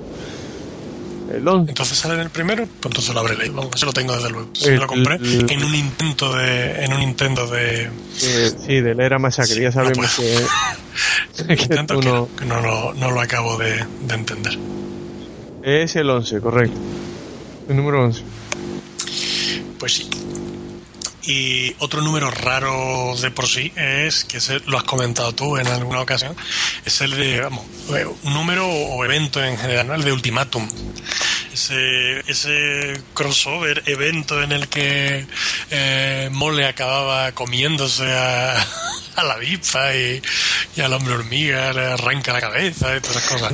El 11. Entonces sale en el primero, pues entonces lo habré leído. Vamos, eso lo tengo desde luego. Sí, lo compré en un intento de en un intento de Eh, sí, de la era masacre, ya sabemos no que, que intento tú que, no- no, que no lo, no lo acabo de, de entender. Es el 11, correcto. El número 11. Pues sí. Y otro número raro de por sí es, que ese lo has comentado tú en alguna ocasión, es el de, vamos, eh, un número o evento en general, ¿no? el de Ultimatum. Ese, ese crossover evento en el que eh, Mole acababa comiéndose a, a la avispa y, y al hombre hormiga le arranca la cabeza y todas esas cosas.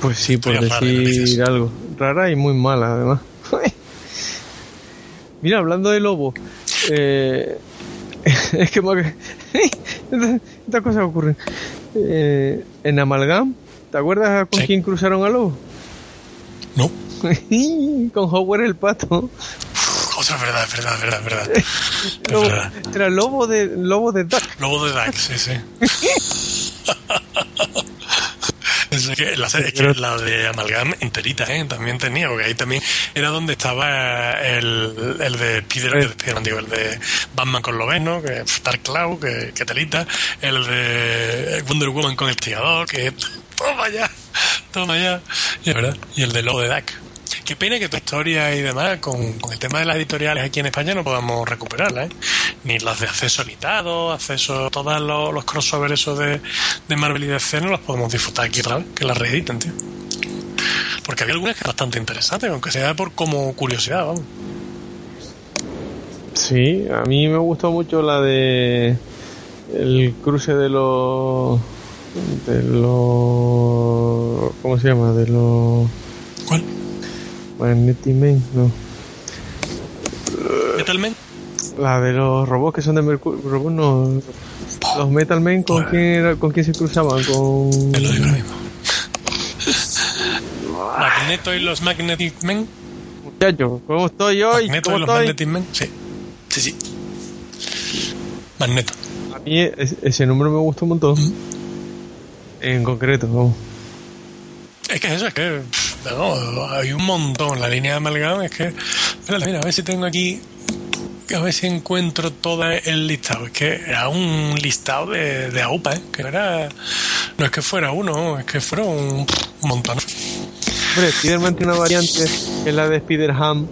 Pues sí, por decir algo. Rara y muy mala, además. Mira, hablando de lobo, eh, es que estas estas cosas ocurren. Eh, en Amalgam, ¿te acuerdas con Sí. quién cruzaron a lobo? No. con Howard el pato. O sea, es verdad, es verdad, es verdad, es verdad. Es verdad. era lobo de lobo de Duck. Lobo de Dax, sí, sí. Es que la, es que la de Amalgam enterita, ¿eh? También tenía, porque ahí también era donde estaba el, el de Spider, el de Spiderman, digo, el de Batman con Lobeno, que Dark Cloud, que, que telita, el de Wonder Woman con el tirador, que toma ya, toma ya, y es verdad, y el de Lobo de Dax. Qué pena que tu historia y demás, con, con el tema de las editoriales aquí en España, no podamos recuperarlas, ¿eh? Ni las de acceso limitado, acceso, todos los, los crossovers esos de, de Marvel y DC no los podemos disfrutar aquí otra vez, que las reediten, tío. Porque había algunas que eran bastante interesantes, aunque sea por como curiosidad, vamos. Sí, a mí me gustó mucho la de el cruce de los de los ¿cómo se llama? De los ¿Cuál? Magnetic Men, no. Metal Man. La de los robots que son de Mercurio, robots no, los Metal Men con quién era, con quién se cruzaban con Te lo digo ahora mismo. Magneto y los Magnetic Men. muchachos, ¿cómo estoy hoy? Magneto ¿Cómo y los estoy? Magnetic Men. Sí. Sí, sí. Magneto. A mí es- ese número me gustó un montón. En concreto, vamos. Es que eso, es que no, hay un montón. La línea de Amalgam es que. Mira, mira, a ver si tengo aquí. A ver si encuentro todo el listado. Es que era un listado de, de AUPA, ¿eh? Que no era. No es que fuera uno, es que fueron un, un montón. Hombre, Spider-Man tiene una variante que es la de Spider-Ham.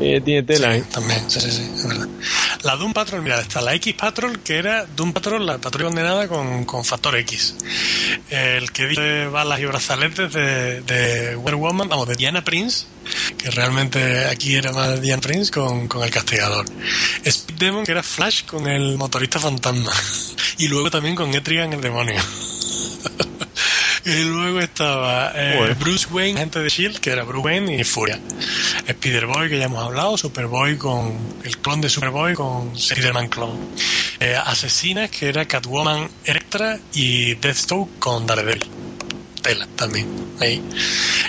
Eh, tiene tela, Sí, ¿eh? también, sí, sí, sí, es verdad. La Doom Patrol, mira, está la X Patrol, que era Doom Patrol, la patrulla condenada con, con factor X. El que dice balas y brazaletes de, de Wonder Woman, vamos, de Diana Prince, que realmente aquí era más Diana Prince con, con el castigador. Speed Demon, que era Flash con el motorista fantasma. Y luego también con Etrigan el demonio. Y luego estaba eh. Bruce Wayne, agente de Shield, que era Bruce Wayne y Furia. Spider-Boy, que ya hemos hablado, Superboy con el clon de Superboy con Spider-Man clon. Eh, Asesinas, que era Catwoman Electra y Deathstroke con Daredevil. tela también. Ahí.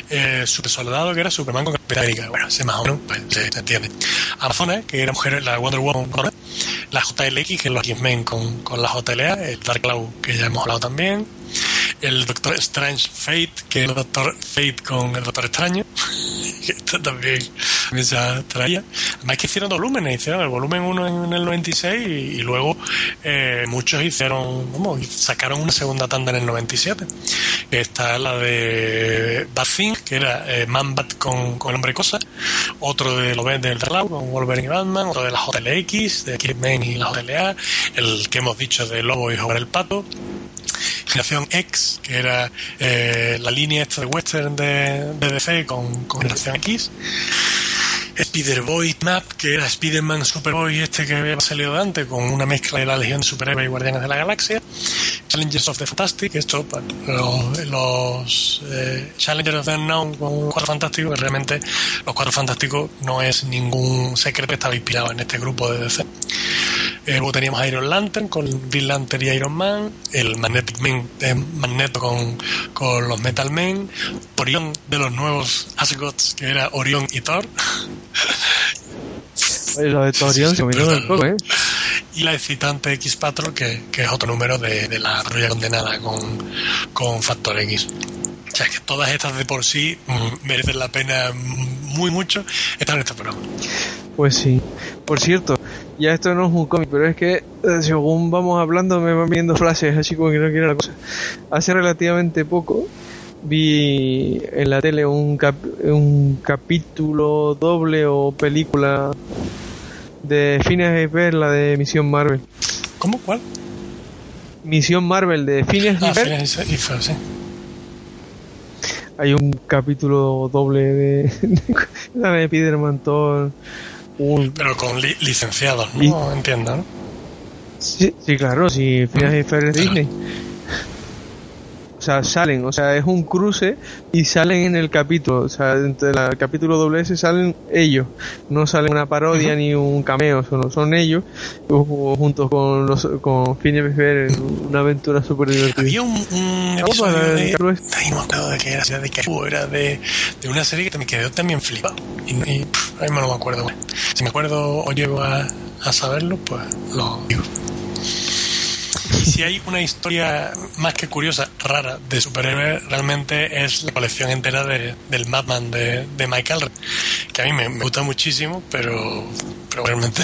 Eh, super Soldado, que era Superman con Capitán América. Bueno, ese más o menos, pues, se entiende. Amazona, que era mujer, la Wonder Woman, la JLX, que es los X-Men con, con la JLA, el Dark Cloud, que ya hemos hablado también, el Doctor Strange Fate, que el Doctor Fate con el Doctor Extraño, que esto también, también se traía. Además que hicieron dos volúmenes, hicieron el volumen 1 en el 96 y, y luego eh, muchos hicieron, vamos, sacaron una segunda tanda en el 97. Esta es la de Bad Thing, que era eh, Man Bat con, con el hombre cosa, otro de lo del Dark Cloud con Wolverine y Batman, otro de la JLX, de X-Men y la JLA, el que hemos dicho de Lobo y Jugar el Pato, Generación X, que era eh, la línea esta de western de, de DC con, con Generación X. Spider-Boy Map, que era Spider-Man Superboy este que había salido de antes, con una mezcla de la Legión de Superhéroes y Guardianes de la Galaxia. Challengers of the Fantastic, esto, los, eh, Challengers of the Unknown con Cuatro Fantásticos, realmente los Cuatro Fantásticos no es ningún secreto que estaba inspirado en este grupo de DC. Eh, luego teníamos Iron Lantern con Green Lantern y Iron Man, el Magnetic Man, eh, Magneto con, con los Metal Men, Orión de los nuevos Asgods, que era Orión y Thor. Lo de Torión se el poco, ¿eh? Y la excitante X Patrol, que, que es otro número de, de la patrulla condenada con, con Factor X. O sea, que todas estas de por sí mm, merecen la pena muy mucho estar en este programa. Pues sí. Por cierto, ya esto no es un cómic, pero es que eh, según vamos hablando me van viendo flashes así como que no quiero la cosa. Hace relativamente poco vi en la tele un, cap- un capítulo doble o película de Phineas y Ferb, la de Misión Marvel. ¿Cómo? ¿Cuál? Misión Marvel de Phineas y Ah, Ferb. Phineas y Ferb, sí. Hay un capítulo doble de, de Spiderman, todo un Pero con li- licenciados, ¿no? Y- Entiendo, ¿no? Sí, sí, claro, si Phineas y Ferb es Disney. O sea, salen, o sea, es un cruce y salen en el capítulo, o sea, dentro del capítulo doble S salen ellos, no salen una parodia ni un cameo, son, son ellos ju- juntos con los con en una aventura súper divertida. Había un, un episodio de... No me acuerdo de qué era, de qué era de, de una serie que me quedó también flipado. Y, y pff, ahí me lo me acuerdo. Si me acuerdo o llego a, a saberlo, pues lo digo. Y si hay una historia más que curiosa, rara, de superhéroes, realmente es la colección entera de, del Madman de, de Allred, que a mí me, me gusta muchísimo, pero, pero realmente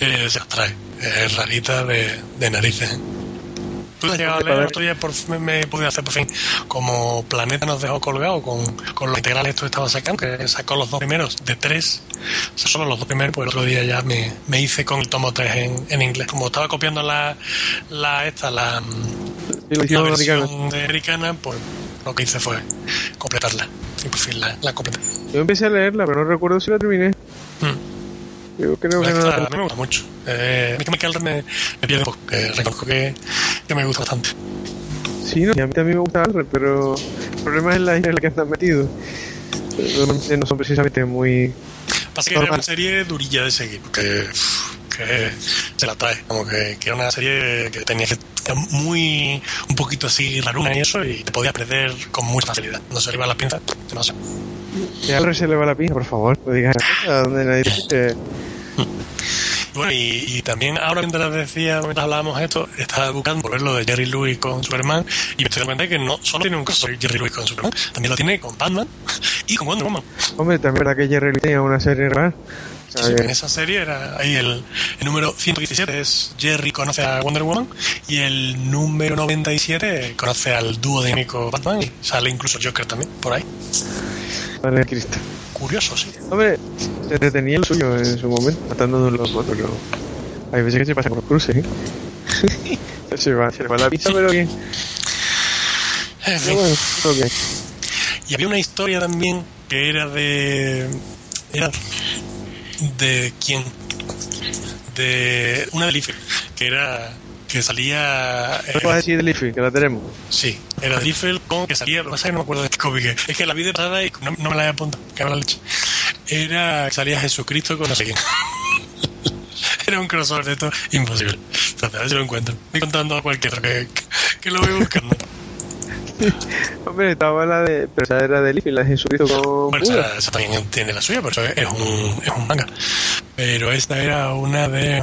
eh, se abstrae. Es rarita de, de narices. La has llegado a leer el otro día, por, me, me pude hacer por fin. Como Planeta nos dejó colgado con, con los integrales que estaba sacando, que sacó los dos primeros de tres, o sea, solo los dos primeros, pues el otro día ya me, me hice con el tomo 3 en, en inglés. Como estaba copiando la, la esta, la, Sí, la versión americano. de americana, pues lo que hice fue completarla. Y por fin la, la completé. Yo empecé a leerla, pero no recuerdo si la terminé. Mm. Yo creo que no a mí me gusta mucho. Eh, a mí que Michael me, me pierde un poco, que reconozco que, que me gusta bastante. Sí, no, y a mí también me gusta Alred, pero el problema es la isla en la que están metidos. Normalmente no son precisamente muy... Pasa que era una serie durilla de seguir, porque que se la trae, como que, que era una serie que tenía que estar muy, un poquito así raruna y eso, y te podía perder con mucha facilidad. No se iba la pinza, te pasa. Que a Alred se le va la pija, por favor. No digas donde nadie dice... Bueno, y, y también ahora mientras decía, mientras hablábamos esto, estaba buscando por ver lo de Jerry Lewis con Superman, y me estoy dando cuenta que no solo tiene un caso Jerry Lewis con Superman, también lo tiene con Batman y con Wonder Woman. Hombre, también verdad que Jerry Lee tenía una serie rara. Sí, en esa serie era ahí el, el número 117 es Jerry conoce a Wonder Woman y el número 97 conoce al dúo dinámico Batman y sale incluso Joker también por ahí. Vale, Cristo. Curioso, sí. Hombre, se detenía el suyo en su momento, matando de un loco, pero... Hay veces que se pasa con los cruces, ¿eh? se, va, se va la pista, pero bien. En fin. bueno. Y había una historia también que era de. Era. ¿De quién? De. Una de Liefeld, que era. Que salía. eh, No puedes decir de Leafy, que la tenemos. sí, era Liefeld con que salía. Lo que pasa es que no me acuerdo de qué cómic es. Es que la vi de pasada y no, no me la he apuntado. Que la leche. Era. que Salía Jesucristo con no sé quién. Era un crossover de esto imposible. Entonces, a ver si lo encuentro. Estoy contando a cualquiera que, que, que lo voy buscando. Hombre, estaba la de. Pero esa era de Leafy, la de Jesucristo con. Bueno, esa, esa también tiene la suya, pero es un, es un manga. Pero esta era una de.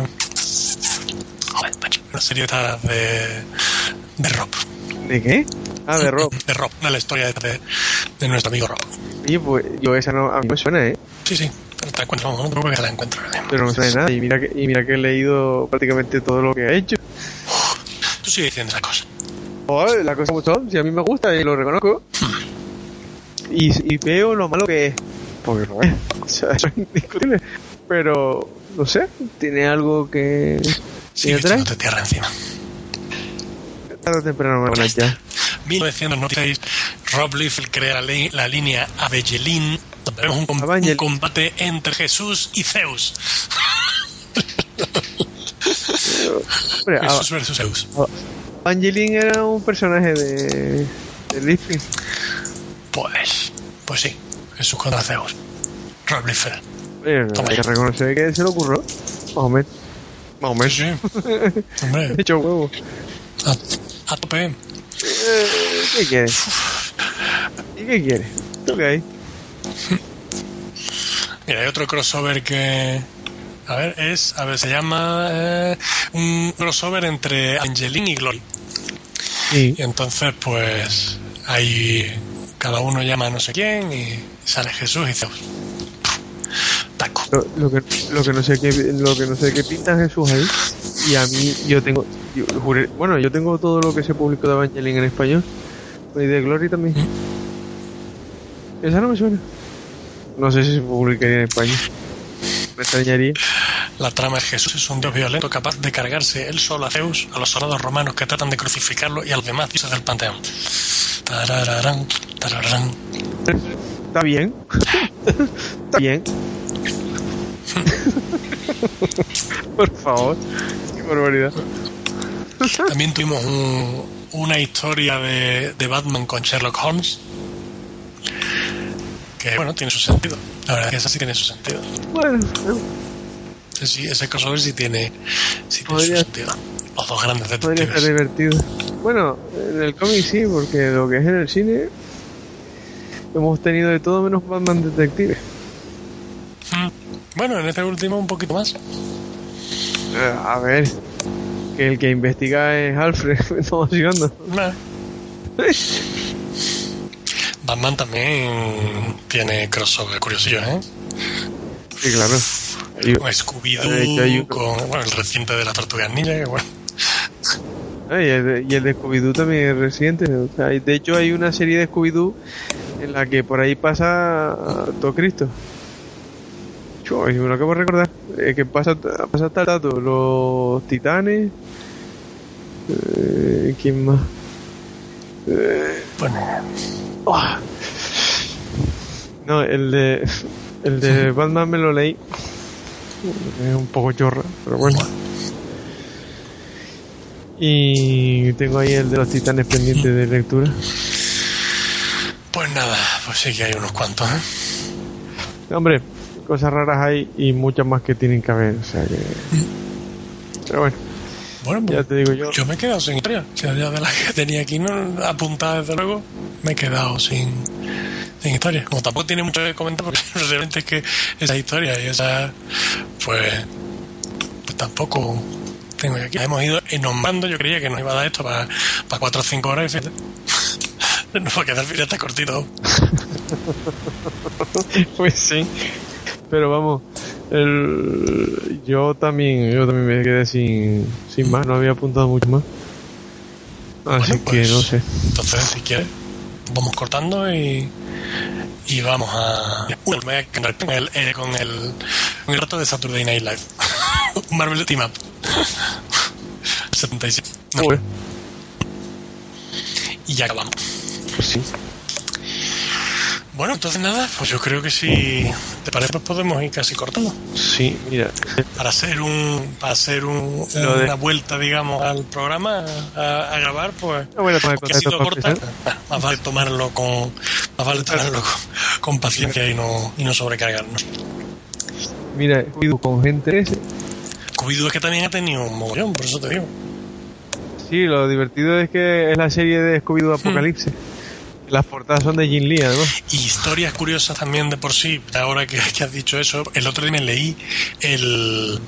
Joder, macho, una serie de. de Rob. ¿De qué? Ah, de Rob. De Rob, de la historia de, de nuestro amigo Rob. Oye, pues yo esa no. A mí me suena, ¿eh? Sí, sí, pero te encuentro, no creo que la encuentro. Pero no me suena nada. Y mira, que, y mira que he leído prácticamente todo lo que ha hecho. Tú sigues diciendo esa cosa. La cosa como son, si a mí me gusta y lo reconozco. Y, y veo lo malo que es. Porque no es. O sea, eso es indiscutible. Pero, no sé, tiene algo que. Sigue ¿Tiene tierra encima. Tarde o temprano me van a ya. 1996, Rob Liefeld crea la, li- la línea Avelin, donde vemos un, com- un combate entre Jesús y Zeus. Jesús versus Zeus. Angeline era un personaje de. de Liefeld. Pues, pues sí, Jesús contra Zeus. Rob Liefeld. Toma hay que reconocer que se le ocurrió. Más o menos. Más o menos. Sí, sí. Hombre, De hecho, huevo. a, a tope. Eh, ¿Qué quieres? ¿Y qué quieres? ¿Tú qué hay? Mira, hay otro crossover que. A ver, es. A ver, se llama. eh, un crossover entre Angeline y Glory. Sí. Y entonces, pues. Ahí. Cada uno llama a no sé quién y sale Jesús y Zeus. Taco. Lo, lo que, lo que no sé qué lo que no sé qué pinta Jesús ahí y a mí yo tengo yo juré- bueno yo tengo todo lo que se publicó de Evangeline en español y de Glory también esa no me suena no sé si se publicaría en español me extrañaría La trama es Jesús es un dios violento capaz de cargarse él solo a Zeus, a los soldados romanos que tratan de crucificarlo y a los demás dioses del panteón. Tarararán, tarararán. está bien está bien por favor qué barbaridad También tuvimos un- una historia de, de Batman con Sherlock Holmes. Que bueno, tiene su sentido. La verdad es que esa sí tiene su sentido. bueno Ese, sí- ese crossover sí tiene, sí tiene Podría- su sentido. Los dos grandes podría ser detectives. divertido bueno en el cómic sí porque lo que es en el cine hemos tenido de todo menos Batman detective Mm. Bueno, en este último un poquito más. Eh, A ver, que el que investiga es Alfred, estamos llegando. Nah. Batman también tiene crossover curiosillos, ¿eh? Sí, claro. Scooby-Doo, con bueno, el reciente de las tortugas ninja, que bueno. Ah, y, el de, y el de Scooby-Doo también es reciente. o sea, de hecho, hay una serie de Scooby-Doo en la que por ahí pasa todo Cristo. Yo, me lo acabo de recordar. eh, que pasa, pasa tal dato. Los titanes. Eh, ¿Quién más? Eh, Bueno, ah. No, el de. El de Batman me lo leí. Es un poco chorra, pero bueno. Y tengo ahí el de los titanes pendientes de lectura. pues nada, pues sí que hay unos cuantos, ¿eh? Hombre, cosas raras hay y muchas más que tienen que haber. O sea que. Pero bueno, Bueno, ya pues te digo yo. yo me he quedado sin historia. O sea, ya de las que tenía aquí no apuntadas, desde luego, me he quedado sin, sin historia. Como tampoco tiene mucho que comentar, porque realmente es que esa historia y esa, pues, pues tampoco tengo aquí. Hemos ido nombrando, yo creía que nos iba a dar esto para, para 4 o 5 horas y fíjate. Nos va a quedar ya está cortito. Pues sí. Pero vamos, el, yo también, yo también me quedé sin, sin más, no había apuntado mucho más. Así Bueno, que pues, no sé. Entonces, si quieres, vamos cortando y, y vamos a. Uy, me voy a quedar con el, eh, con el, con el rato de Saturday Night Live. Marvel Team Up. 77. No, Joder, y ya acabamos. pues sí. Bueno, entonces nada, pues yo creo que si te parece, pues podemos ir casi cortando. Sí, mira, Para hacer un, para hacer un, de- una vuelta, digamos, al programa, a, a grabar, pues no voy a tomar que ha sido corta, bueno, más vale tomarlo con más vale tomarlo con, con paciencia y no, y no sobrecargarnos. Mira, cuido con gente ese. Scooby-Doo es que también ha tenido un mogollón, por eso te digo. Sí, lo divertido es que es la serie de Scooby-Doo Apocalipsis. Las portadas son de Jin Lee, ¿no? Y historias curiosas también de por sí. Ahora que, has dicho eso, el otro día me leí el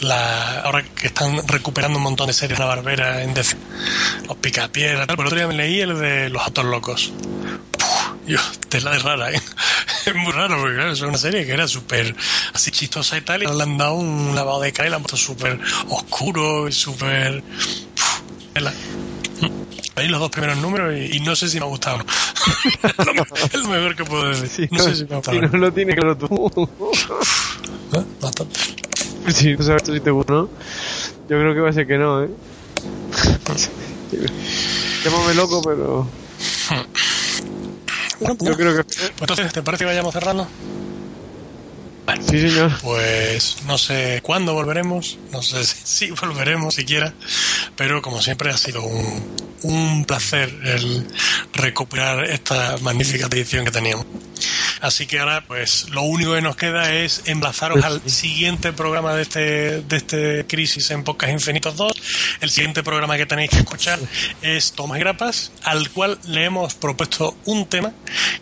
la, ahora que están recuperando un montón de series la barbera en DC, los picapiedras, tal, pero el otro día me leí el de los autos locos. Yo, tela de rara, ¿eh? Es muy raro porque claro, es una serie que era súper así chistosa y tal, y le han dado un lavado de cara y la han puesto súper oscuro y súper... tela. Ahí los dos primeros números y, y no sé si me ha gustado no. es, lo, mejor- que puedo decir. Sí, no, sé si me ha gustado. si no. no lo tienes claro tú. ¿Eh? Bastante. Si no sabes si te gusta, ¿no? Yo creo que va a ser que no, ¿eh? Llámame loco, pero Bueno, yo creo que... Pues entonces, ¿te parece que vayamos cerrando? Sí, señor. Pues no sé cuándo volveremos, no sé si, si volveremos siquiera, pero como siempre ha sido un, un placer el recuperar esta magnífica edición que teníamos. Así que ahora, pues lo único que nos queda es emplazaros al siguiente programa de este, de este Crisis en Podcast Infinitos 2. El siguiente programa que tenéis que escuchar es Tomás Grapas, al cual le hemos propuesto un tema,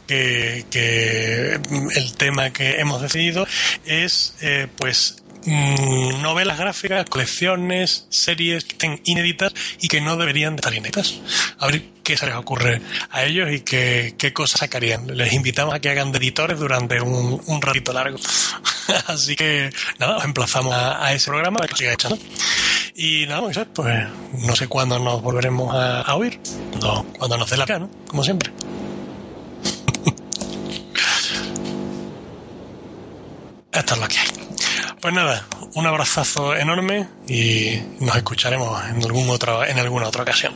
que, que el tema que hemos decidido es, eh, pues, mm, novelas gráficas, colecciones, series que estén inéditas y que no deberían de estar inéditas. A ver qué se les ocurre a ellos y qué, qué cosas sacarían. Les invitamos a que hagan de editores durante un, un ratito largo. Así que nada, os emplazamos a, ese programa para que sigáis echando. Y nada, Moisés, pues no sé cuándo nos volveremos a, a oír. Cuando, cuando nos dé la gana, ¿no? Como siempre. Esto es lo que hay. Pues nada, un abrazazo enorme y nos escucharemos en en alguna otra ocasión.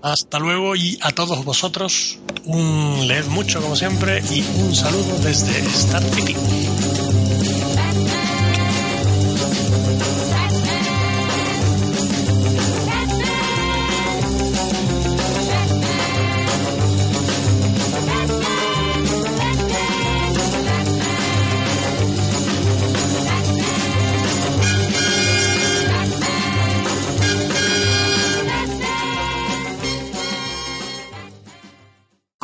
Hasta luego y a todos vosotros un leed mucho como siempre y un saludo desde Star.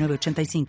906985.